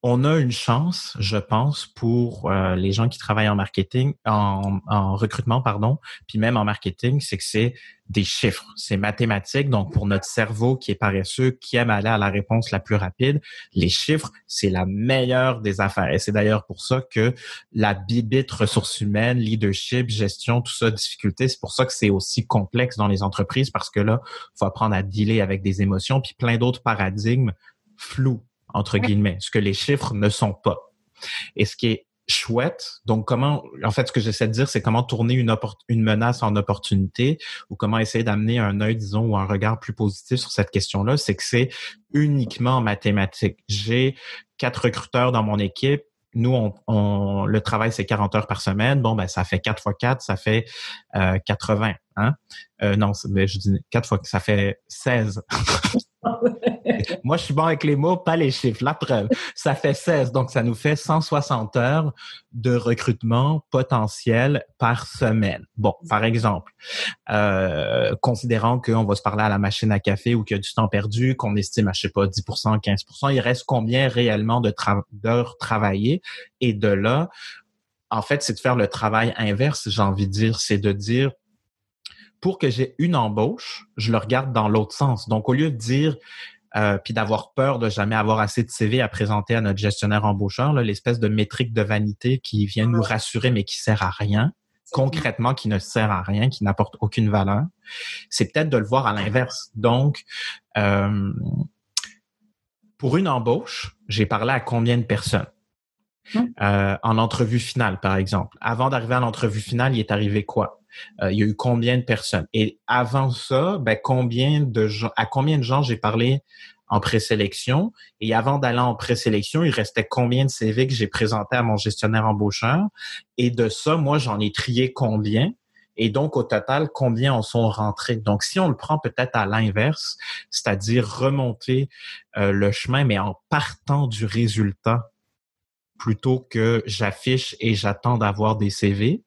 on a une chance, je pense, pour euh, les gens qui travaillent en marketing, en, en, recrutement, pardon, puis même en marketing, c'est que c'est des chiffres, c'est mathématique. Donc, pour notre cerveau qui est paresseux, qui aime aller à la réponse la plus rapide, les chiffres, c'est la meilleure des affaires. Et c'est d'ailleurs pour ça que la bibite ressources humaines, leadership, gestion, tout ça, difficulté, c'est pour ça que c'est aussi complexe dans les entreprises parce que là, faut apprendre à dealer avec des émotions, puis plein d'autres paradigmes flous entre guillemets, ce que les chiffres ne sont pas. Et ce qui est chouette, donc comment, en fait, ce que j'essaie de dire, c'est comment tourner une, une menace en opportunité ou comment essayer d'amener un œil, disons, ou un regard plus positif sur cette question-là, c'est que c'est uniquement mathématique. J'ai quatre recruteurs dans mon équipe, nous, on, le travail, c'est 40 heures par semaine. Bon, ben, ça fait 4 fois 4, ça fait euh, 80. Hein? Euh, non, mais je dis 4 fois, ça fait 16. Moi, je suis bon avec les mots, pas les chiffres. La preuve, ça fait 16. Donc, ça nous fait 160 heures de recrutement potentiel par semaine. Bon, par exemple, euh, considérant qu'on va se parler à la machine à café ou qu'il y a du temps perdu, qu'on estime à, je sais pas, 10% 15% il reste combien réellement d'heures travaillées? Et de là, en fait, c'est de faire le travail inverse, j'ai envie de dire, c'est de dire, pour que j'ai une embauche, je le regarde dans l'autre sens. Donc, au lieu de dire, euh, puis d'avoir peur de jamais avoir assez de CV à présenter à notre gestionnaire embaucheur, l'espèce de métrique de vanité qui vient nous rassurer mais qui sert à rien, concrètement qui ne sert à rien, qui n'apporte aucune valeur, c'est peut-être de le voir à l'inverse. Donc, euh, pour une embauche, j'ai parlé à combien de personnes? Euh, en entrevue finale, par exemple. Avant d'arriver à l'entrevue finale, il est arrivé quoi? Euh, il y a eu combien de personnes? Et avant ça, ben, combien de gens, à combien de gens j'ai parlé en présélection? Et avant d'aller en présélection, il restait combien de CV que j'ai présenté à mon gestionnaire embaucheur? Et de ça, moi, j'en ai trié combien? Et donc, au total, combien en sont rentrés? Donc, si on le prend peut-être à l'inverse, c'est-à-dire remonter euh, le chemin, mais en partant du résultat plutôt que j'affiche et j'attends d'avoir des CV,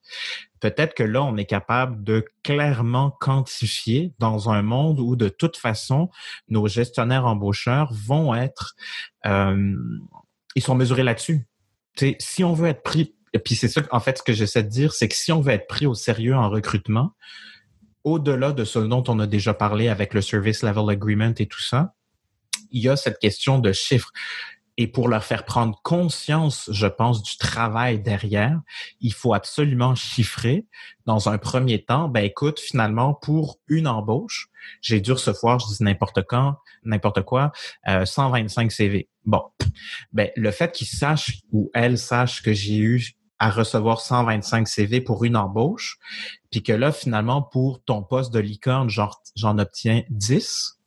peut-être que là, on est capable de clairement quantifier dans un monde où de toute façon, nos gestionnaires embaucheurs vont être, euh, ils sont mesurés là-dessus. Si on veut être pris, et puis c'est ça, en fait, ce que j'essaie de dire, c'est que si on veut être pris au sérieux en recrutement, au-delà de ce dont on a déjà parlé avec le Service Level Agreement et tout ça, il y a cette question de chiffres et pour leur faire prendre conscience, je pense, du travail derrière, il faut absolument chiffrer dans un premier temps, ben écoute, finalement, pour une embauche, j'ai dû recevoir, je dis n'importe quand, n'importe quoi, euh, 125 CV. Bon, ben le fait qu'ils sachent ou elles sachent que j'ai eu à recevoir 125 CV pour une embauche, puis que là, finalement, pour ton poste de licorne, j'en obtiens 10,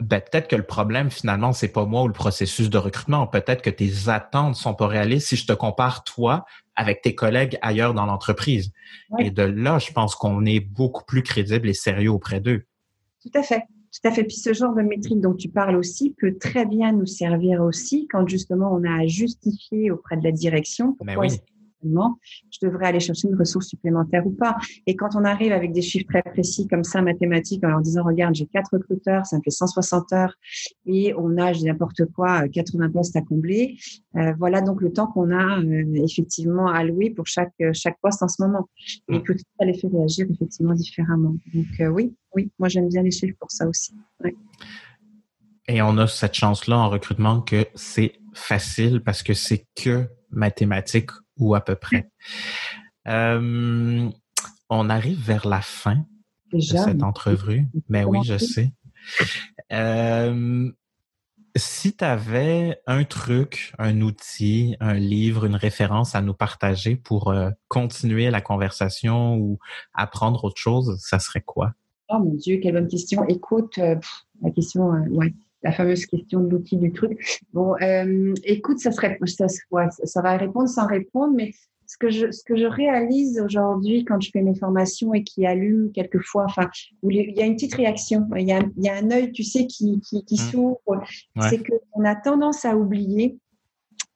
ben, peut-être que le problème, finalement, c'est pas moi ou le processus de recrutement. Peut-être que tes attentes sont pas réalistes si je te compare, toi, avec tes collègues ailleurs dans l'entreprise. Et de là, je pense qu'on est beaucoup plus crédible et sérieux auprès d'eux. Tout à fait. Tout à fait. Puis ce genre de métrique dont tu parles aussi peut très bien nous servir aussi quand justement on a à justifier auprès de la direction pourquoi oui je devrais aller chercher une ressource supplémentaire ou pas. Et quand on arrive avec des chiffres très précis comme ça, mathématiques, en leur disant, regarde, j'ai quatre recruteurs, ça me fait 160 heures et on a, je n'importe quoi, 80 postes à combler. Euh, voilà donc le temps qu'on a euh, effectivement alloué pour chaque, chaque poste en ce moment. Et que ça les fait réagir effectivement différemment. Donc euh, oui, oui, moi j'aime bien les chiffres pour ça aussi. Et on a cette chance-là en recrutement que c'est facile parce que c'est que mathématiques ou à peu près. Euh, on arrive vers la fin de cette entrevue. Mais oui, je sais. Euh, si tu avais un truc, un outil, un livre, une référence à nous partager pour euh, continuer la conversation ou apprendre autre chose, ça serait quoi? Oh mon Dieu, quelle bonne question. Écoute, la question, ouais, la fameuse question de l'outil du truc. Bon, euh, écoute, ça serait, ça, ça va répondre sans répondre, mais ce que je, ce que je réalise aujourd'hui quand je fais mes formations et qui allume quelquefois, enfin, où il y a une petite réaction, il y a, il y a un œil, tu sais, qui, qui, qui mmh. s'ouvre, c'est qu'on a tendance à oublier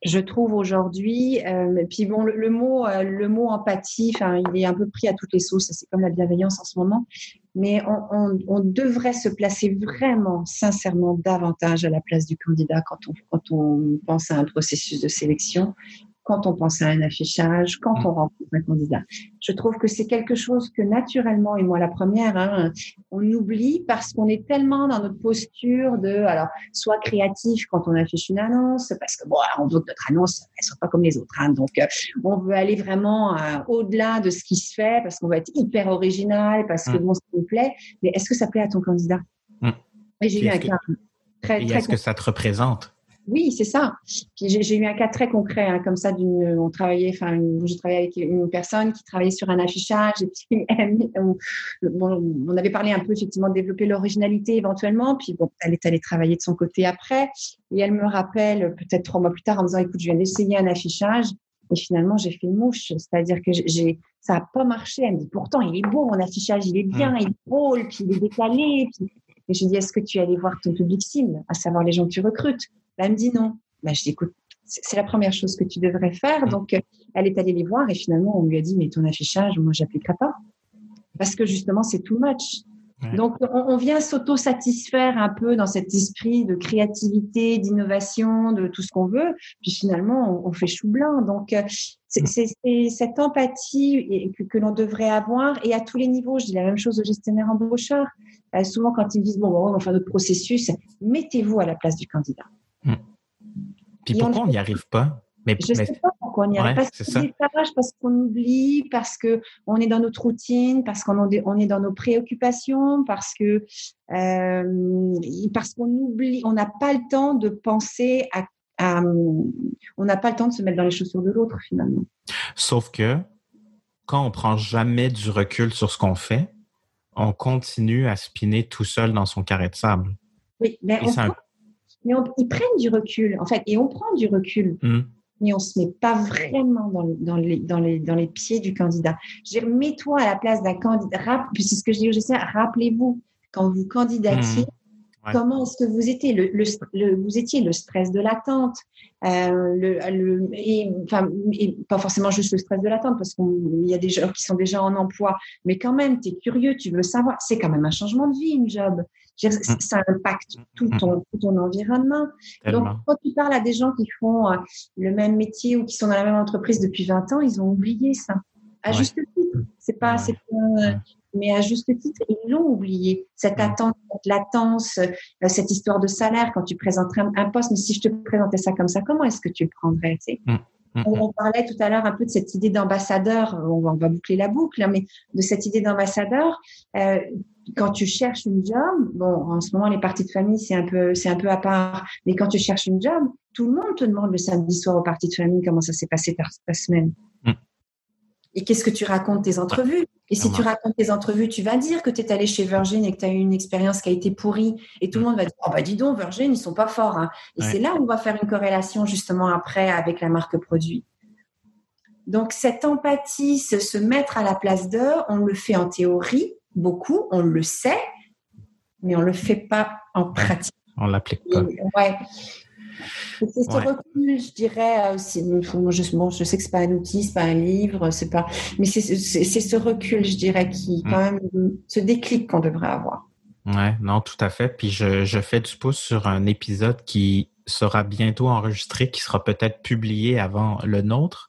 je trouve aujourd'hui, euh, puis bon, le, mot, euh, le mot empathie, enfin, il est un peu pris à toutes les sauces. C'est comme la bienveillance en ce moment, mais on, devrait se placer vraiment, sincèrement, davantage à la place du candidat quand on, quand on pense à un processus de sélection quand on pense à un affichage, quand mm. on rencontre un candidat. Je trouve que c'est quelque chose que naturellement, et moi la première, hein, on oublie parce qu'on est tellement dans notre posture de, alors, soit créatif quand on affiche une annonce, parce que bon, on veut que notre annonce ne soit pas comme les autres. Hein, donc, euh, on veut aller vraiment euh, au-delà de ce qui se fait, parce qu'on va être hyper original, parce que mm. bon, ça nous plaît. Mais est-ce que ça plaît à ton candidat? Mm. J'ai eu un cas très, très. Est-ce que ça te représente? Oui, c'est ça. J'ai eu un cas très concret, hein, comme ça, d'une, on travaillait, enfin, j'ai travaillé avec une personne qui travaillait sur un affichage et puis on, on, avait parlé un peu effectivement de développer l'originalité éventuellement, puis bon, elle est allée travailler de son côté après et elle me rappelle peut-être trois mois plus tard en me disant, écoute, je viens d'essayer un affichage et finalement j'ai fait mouche, c'est-à-dire que j'ai, ça a pas marché. Elle me dit pourtant il est beau mon affichage, il est bien, mmh. il est drôle, puis il est décalé. Et je dis est-ce que tu es allé voir ton public cible, à savoir les gens que tu recrutes? Elle me dit non. Ben, je dis, écoute, c'est la première chose que tu devrais faire. Mm. Donc, euh, elle est allée les voir et finalement, on lui a dit, mais ton affichage, moi, j'appliquerai pas. Parce que justement, c'est too much. Donc, on, vient s'auto-satisfaire un peu dans cet esprit de créativité, d'innovation, de tout ce qu'on veut. Puis finalement, on, fait chou blanc. Donc, euh, mm. c'est cette empathie que, l'on devrait avoir et à tous les niveaux. Je dis la même chose aux gestionnaires embaucheurs. Euh, souvent, quand ils disent, bon, bon, on va faire notre processus, mettez-vous à la place du candidat. Puis pourquoi on n'y arrive pas? Mais, je ne sais pas pourquoi on n'y arrive pas. Parce, parce qu'on oublie, parce qu'on est dans notre routine, parce qu'on est, on est dans nos préoccupations, parce que euh, parce qu'on oublie, on n'a pas le temps de penser à, on n'a pas le temps de se mettre dans les chaussures de l'autre finalement. Sauf que quand on prend jamais du recul sur ce qu'on fait, on continue à spinner tout seul dans son carré de sable. Oui, mais on, mais ils prennent du recul, en fait, et on prend du recul. Mm. Mais on ne se met pas vraiment dans, dans, les, dans, les, dans les pieds du candidat. Je mets-toi à la place d'un candidat. C'est ce que je dis au. Rappelez-vous, quand vous candidatiez, mm. comment est-ce que vous étiez le, le, Vous étiez le stress de l'attente, euh, le, et, enfin, et pas forcément juste le stress de l'attente, parce qu'il y a des gens qui sont déjà en emploi, mais quand même, tu es curieux, tu veux savoir. C'est quand même un changement de vie, une job. Mm. Ça impacte mm. tout ton, tout ton environnement. Donc, quand tu parles à des gens qui font euh, le même métier ou qui sont dans la même entreprise depuis 20 ans, ils ont oublié ça. À juste titre. C'est pas, c'est mais à juste titre, ils l'ont oublié. Cette mm. attente, cette latence, euh, cette histoire de salaire quand tu présenterais un poste. Mais si je te présentais ça comme ça, comment est-ce que tu le prendrais tu sais? Mm. Mm, on, parlait tout à l'heure un peu de cette idée d'ambassadeur. On va, boucler la boucle, hein, mais de cette idée d'ambassadeur. Euh, quand tu cherches une job, bon, en ce moment les parties de famille c'est un peu c'est un peu à part, mais quand tu cherches une job, tout le monde te demande le samedi soir aux parties de famille comment ça s'est passé ta, semaine. Et qu'est-ce que tu racontes tes entrevues? Et si tu racontes tes entrevues, tu vas dire que tu es allé chez Virgin et que tu as eu une expérience qui a été pourrie. Et tout le mm. monde va dire Oh, bah dis donc, Virgin, ils sont pas forts. Hein. Et c'est là où on va faire une corrélation justement après avec la marque produit. Donc, cette empathie, se mettre à la place d'eux, on le fait en théorie, beaucoup, on le sait, mais on ne le fait pas en pratique. On l'applique pas. ouais. C'est ce recul, je dirais, euh, je, bon, je sais que c'est pas un outil, c'est pas un livre, c'est pas, mais c'est ce recul, je dirais, qui mm. quand même ce déclic qu'on devrait avoir. Ouais, non, tout à fait. Puis je, je fais du pouce sur un épisode qui sera bientôt enregistré, qui sera peut-être publié avant le nôtre,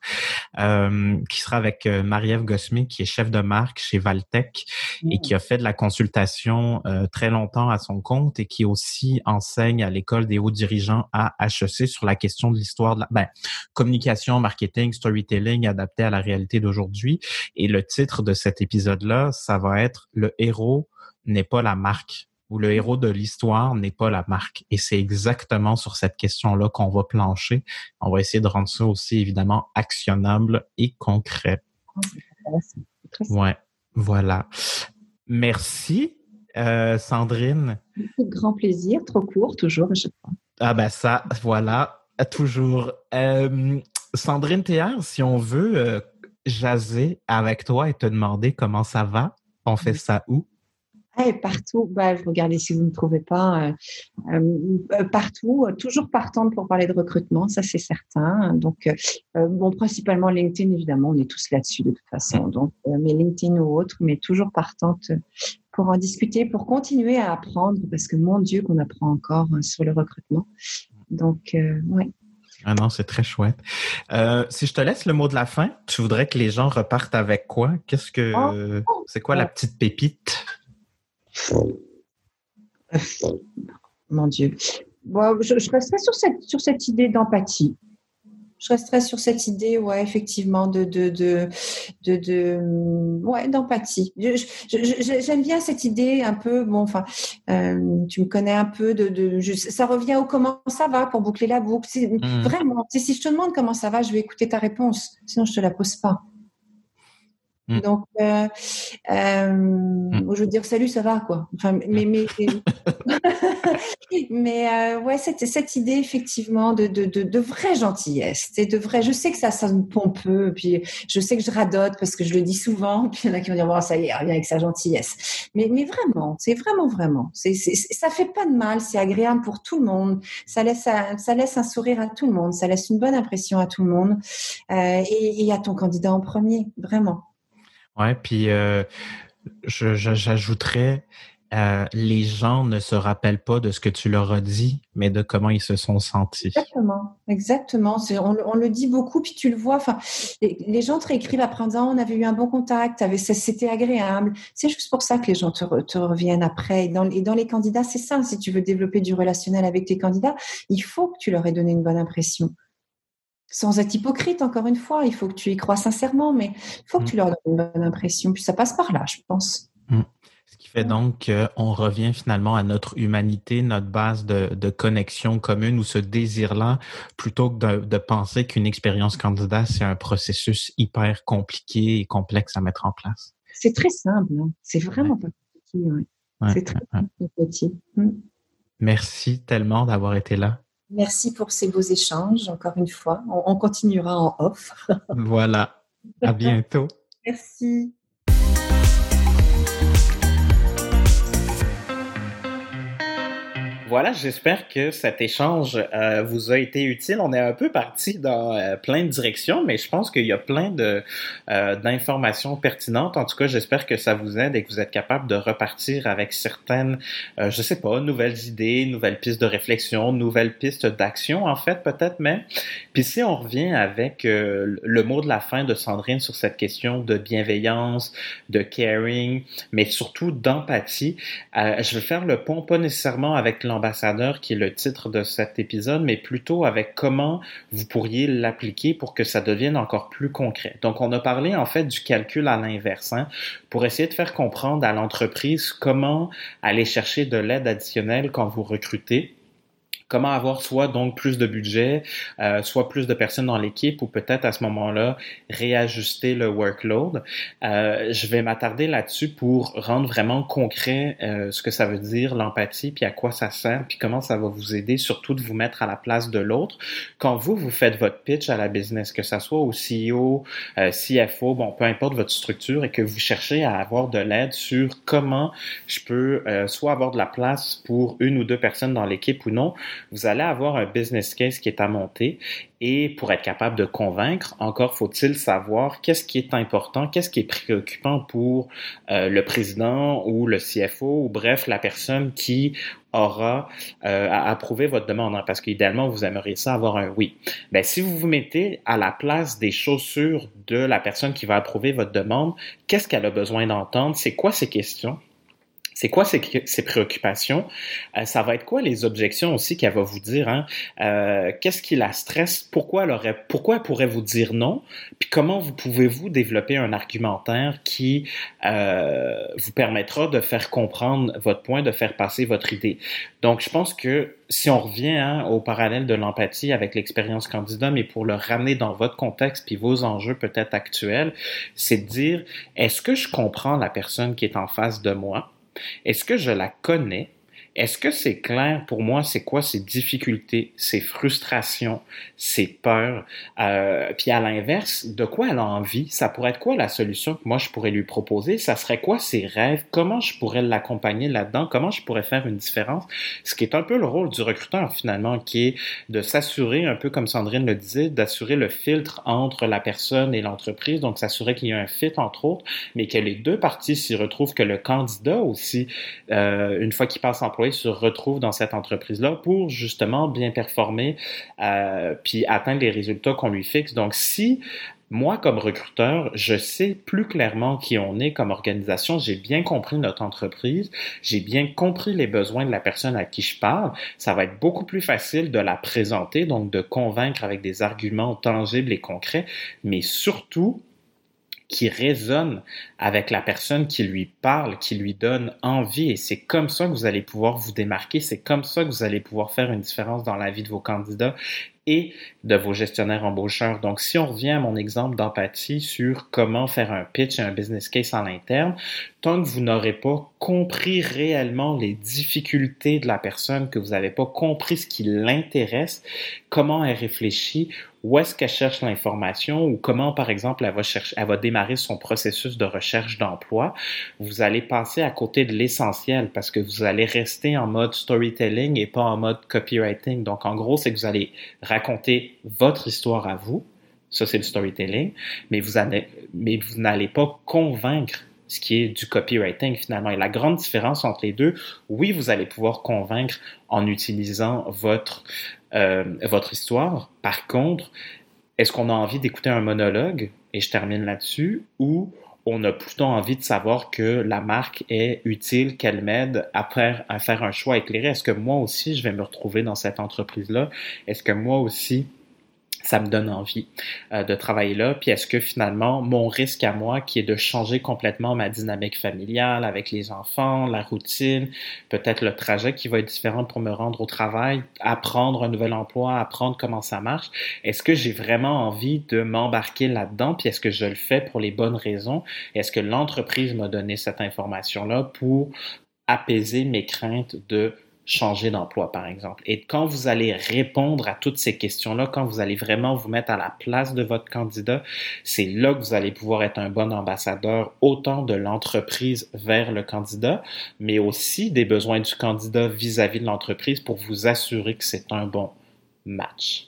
euh, qui sera avec euh, Marie-Ève Gosmi, qui est chef de marque chez Valtech et qui a fait de la consultation euh, très longtemps à son compte et qui aussi enseigne à l'école des hauts dirigeants à HEC sur la question de l'histoire de la ben, communication, marketing, storytelling adapté à la réalité d'aujourd'hui. Et le titre de cet épisode-là, ça va être Le héros n'est pas la marque où le héros de l'histoire n'est pas la marque. Et c'est exactement sur cette question-là qu'on va plancher. On va essayer de rendre ça aussi évidemment actionnable et concret. Ouais, voilà. Merci, euh, Sandrine. Grand plaisir, trop court toujours je. Ah ben ça, voilà, toujours. Euh, Sandrine Théard, si on veut euh, jaser avec toi et te demander comment ça va, on fait ça où? Partout, bah, regardez si vous ne trouvez pas, euh, euh, euh, partout, toujours partante pour parler de recrutement, ça c'est certain. Donc, bon, principalement LinkedIn, évidemment, on est tous là-dessus de toute façon. Donc, mais LinkedIn ou autre, mais toujours partante pour en discuter, pour continuer à apprendre, parce que mon Dieu, qu'on apprend encore sur le recrutement. Donc, ouais. Ah non, c'est très chouette. si je te laisse le mot de la fin, tu voudrais que les gens repartent avec quoi? Qu'est-ce que oh! c'est quoi la petite pépite? Mon Dieu. je, resterai sur cette, sur cette idée d'empathie. Je resterai sur cette idée, ouais, effectivement, de, de, de, de, ouais, d'empathie. J'aime bien cette idée un peu, bon, enfin, euh, tu me connais un peu de, de ça revient au comment ça va pour boucler la boucle. Mmh. Vraiment, si je te demande comment ça va, je vais écouter ta réponse. Sinon, je te la pose pas. Mm. Donc, euh, euh, mm. je veux dire salut, ça va quoi. Enfin, mais mais mais euh, ouais, cette cette idée effectivement de de de, de vraie gentillesse, c'est de vrai. Je sais que ça sonne pompeux, puis je sais que je radote parce que je le dis souvent. Puis il y en a qui vont dire bon ça y est, revient avec sa gentillesse. Mais mais vraiment, c'est vraiment vraiment, c'est ça fait pas de mal, c'est agréable pour tout le monde. Ça laisse ça laisse un sourire à tout le monde, ça laisse une bonne impression à tout le monde euh, et, et à ton candidat en premier, vraiment. Ouais, puis euh, j'ajouterais, euh, les gens ne se rappellent pas de ce que tu leur as dit, mais de comment ils se sont sentis. Exactement, exactement. On, le dit beaucoup, puis tu le vois. Les, gens te réécrivent après disant on avait eu un bon contact, c'était agréable. C'est juste pour ça que les gens te, te reviennent après. Et dans, et dans les candidats, c'est ça. Si tu veux développer du relationnel avec tes candidats, il faut que tu leur aies donné une bonne impression sans être hypocrite, encore une fois, il faut que tu y crois sincèrement, mais il faut que tu mm. leur donnes une bonne impression. Puis ça passe par là, je pense. Mm. Ce qui fait donc qu'on revient finalement à notre humanité, notre base de, connexion commune ou ce désir-là, plutôt que de, penser qu'une expérience candidat, c'est un processus hyper compliqué et complexe à mettre en place. C'est très simple, hein. c'est vraiment pas compliqué. c'est très petit. Mm. Merci tellement d'avoir été là. Merci pour ces beaux échanges, encore une fois. On, continuera en off. voilà. À bientôt. Merci. Voilà, j'espère que cet échange euh, vous a été utile. On est un peu parti dans euh, plein de directions, mais je pense qu'il y a plein de euh, d'informations pertinentes. En tout cas, j'espère que ça vous aide et que vous êtes capable de repartir avec certaines, je sais pas, nouvelles idées, nouvelles pistes de réflexion, nouvelles pistes d'action, en fait, peut-être même. Puis si on revient avec le mot de la fin de Sandrine sur cette question de bienveillance, de caring, mais surtout d'empathie, je vais faire le pont pas nécessairement avec l'ambassadeur qui est le titre de cet épisode, mais plutôt avec comment vous pourriez l'appliquer pour que ça devienne encore plus concret. Donc, on a parlé en fait du calcul à l'inverse, hein, pour essayer de faire comprendre à l'entreprise comment aller chercher de l'aide additionnelle quand vous recrutez comment avoir soit donc plus de budget, euh, soit plus de personnes dans l'équipe ou peut-être à ce moment-là réajuster le workload. Euh, je vais m'attarder là-dessus pour rendre vraiment concret euh, ce que ça veut dire l'empathie, puis à quoi ça sert, puis comment ça va vous aider surtout de vous mettre à la place de l'autre. Quand vous, vous faites votre pitch à la business, que ça soit au CEO, CFO, bon, peu importe votre structure, et que vous cherchez à avoir de l'aide sur comment je peux soit avoir de la place pour une ou deux personnes dans l'équipe ou non, vous allez avoir un business case qui est à monter et pour être capable de convaincre, encore faut-il savoir qu'est-ce qui est important, qu'est-ce qui est préoccupant pour euh, le président ou le CFO ou bref la personne qui aura euh, à approuver votre demande, hein, parce qu'idéalement, vous aimeriez ça avoir un oui. Ben, si vous vous mettez à la place des chaussures de la personne qui va approuver votre demande, qu'est-ce qu'elle a besoin d'entendre? C'est quoi ces questions? C'est quoi ses, préoccupations? Euh, ça va être quoi les objections aussi qu'elle va vous dire? Hein? Euh, qu'est-ce qui la stresse? Pourquoi elle, aurait, pourquoi elle pourrait vous dire non? Puis comment vous pouvez-vous développer un argumentaire qui euh, vous permettra de faire comprendre votre point, de faire passer votre idée? Donc, je pense que si on revient hein, au parallèle de l'empathie avec l'expérience candidat, mais pour le ramener dans votre contexte puis vos enjeux peut-être actuels, c'est de dire, est-ce que je comprends la personne qui est en face de moi? Est-ce que je la connais? Est-ce que c'est clair pour moi, c'est quoi ses difficultés, ses frustrations, ses peurs? Euh, puis à l'inverse, de quoi elle a envie? Ça pourrait être quoi la solution que moi je pourrais lui proposer? Ça serait quoi ses rêves? Comment je pourrais l'accompagner là-dedans? Comment je pourrais faire une différence? Ce qui est un peu le rôle du recruteur finalement, qui est de s'assurer, un peu comme Sandrine le disait, d'assurer le filtre entre la personne et l'entreprise, donc s'assurer qu'il y a un fit entre autres, mais que les deux parties s'y retrouvent, que le candidat aussi, euh, une fois qu'il passe se retrouve dans cette entreprise-là pour justement bien performer euh, puis atteindre les résultats qu'on lui fixe. Donc, si moi, comme recruteur, je sais plus clairement qui on est comme organisation. J'ai bien compris notre entreprise. J'ai bien compris les besoins de la personne à qui je parle. Ça va être beaucoup plus facile de la présenter, donc de convaincre avec des arguments tangibles et concrets, mais surtout qui résonne avec la personne qui lui parle, qui lui donne envie. Et c'est comme ça que vous allez pouvoir vous démarquer. C'est comme ça que vous allez pouvoir faire une différence dans la vie de vos candidats et de vos gestionnaires embaucheurs. Donc, si on revient à mon exemple d'empathie sur comment faire un pitch et un business case en interne, tant que vous n'aurez pas compris réellement les difficultés de la personne, que vous n'avez pas compris ce qui l'intéresse, comment elle réfléchit, où est-ce qu'elle cherche l'information ou comment, par exemple, elle va, chercher, elle va démarrer son processus de recherche d'emploi, vous allez passer à côté de l'essentiel parce que vous allez rester en mode storytelling et pas en mode copywriting. Donc, en gros, c'est que vous allez raconter votre histoire à vous. Ça, c'est le storytelling. Mais vous n'allez pas convaincre ce qui est du copywriting finalement. Et la grande différence entre les deux, oui, vous allez pouvoir convaincre en utilisant votre euh, votre histoire. Par contre, est-ce qu'on a envie d'écouter un monologue, et je termine là-dessus, ou on a plutôt envie de savoir que la marque est utile, qu'elle m'aide à à faire un choix éclairé. Est-ce que moi aussi, je vais me retrouver dans cette entreprise-là? Est-ce que moi aussi, ça me donne envie euh, de travailler là. Puis est-ce que finalement, mon risque à moi, qui est de changer complètement ma dynamique familiale avec les enfants, la routine, peut-être le trajet qui va être différent pour me rendre au travail, apprendre un nouvel emploi, apprendre comment ça marche, est-ce que j'ai vraiment envie de m'embarquer là-dedans? Puis est-ce que je le fais pour les bonnes raisons? Est-ce que l'entreprise m'a donné cette information-là pour apaiser mes craintes de changer d'emploi, par exemple. Et quand vous allez répondre à toutes ces questions-là, quand vous allez vraiment vous mettre à la place de votre candidat, c'est là que vous allez pouvoir être un bon ambassadeur autant de l'entreprise vers le candidat, mais aussi des besoins du candidat vis-à-vis de l'entreprise pour vous assurer que c'est un bon match.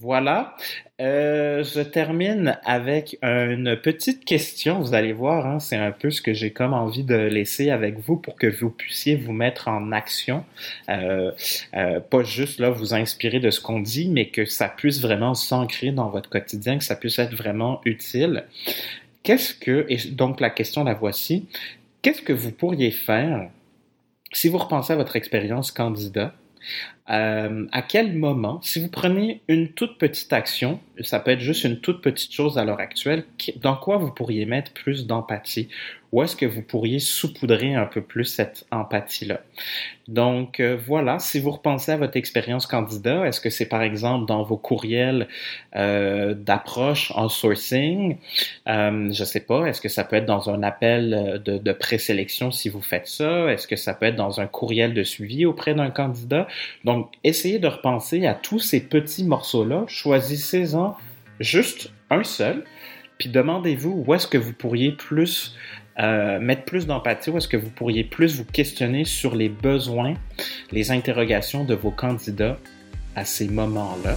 Voilà. Euh, je termine avec une petite question. Vous allez voir, hein, c'est un peu ce que j'ai comme envie de laisser avec vous pour que vous puissiez vous mettre en action. Euh, euh, pas juste là vous inspirer de ce qu'on dit, mais que ça puisse vraiment s'ancrer dans votre quotidien, que ça puisse être vraiment utile. Qu'est-ce que, et donc la question la voici, qu'est-ce que vous pourriez faire si vous repensez à votre expérience candidat euh, à quel moment, si vous prenez une toute petite action, ça peut être juste une toute petite chose à l'heure actuelle, dans quoi vous pourriez mettre plus d'empathie? Où est-ce que vous pourriez saupoudrer un peu plus cette empathie-là? Donc euh, voilà, si vous repensez à votre expérience candidat, est-ce que c'est par exemple dans vos courriels euh, d'approche en sourcing? Euh, je sais pas, est-ce que ça peut être dans un appel euh, de, de présélection si vous faites ça? Est-ce que ça peut être dans un courriel de suivi auprès d'un candidat? Donc essayez de repenser à tous ces petits morceaux-là, choisissez-en juste un seul, puis demandez-vous où est-ce que vous pourriez plus euh, mettre plus d'empathie, ou est-ce que vous pourriez plus vous questionner sur les besoins, les interrogations de vos candidats à ces moments-là?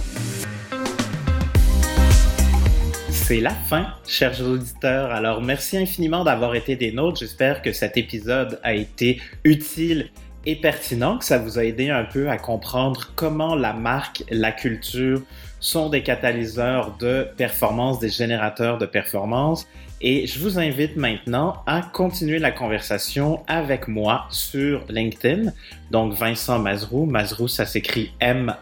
C'est la fin, chers auditeurs. Alors, merci infiniment d'avoir été des nôtres. J'espère que cet épisode a été utile et pertinent, que ça vous a aidé un peu à comprendre comment la marque, la culture sont des catalyseurs de performance, des générateurs de performance et je vous invite maintenant à continuer la conversation avec moi sur LinkedIn. Donc Vincent Mazrou, Mazrou ça s'écrit M-A-Z-R-O-U.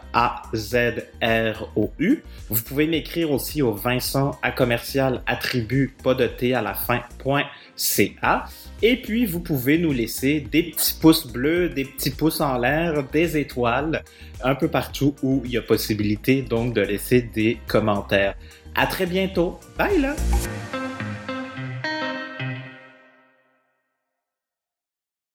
Vous pouvez m'écrire aussi au Vincent à commercial attribut pas de T à la fin point Et puis, vous pouvez nous laisser des petits pouces bleus, des petits pouces en l'air, des étoiles, un peu partout où il y a possibilité donc de laisser des commentaires. À très bientôt. Bye là!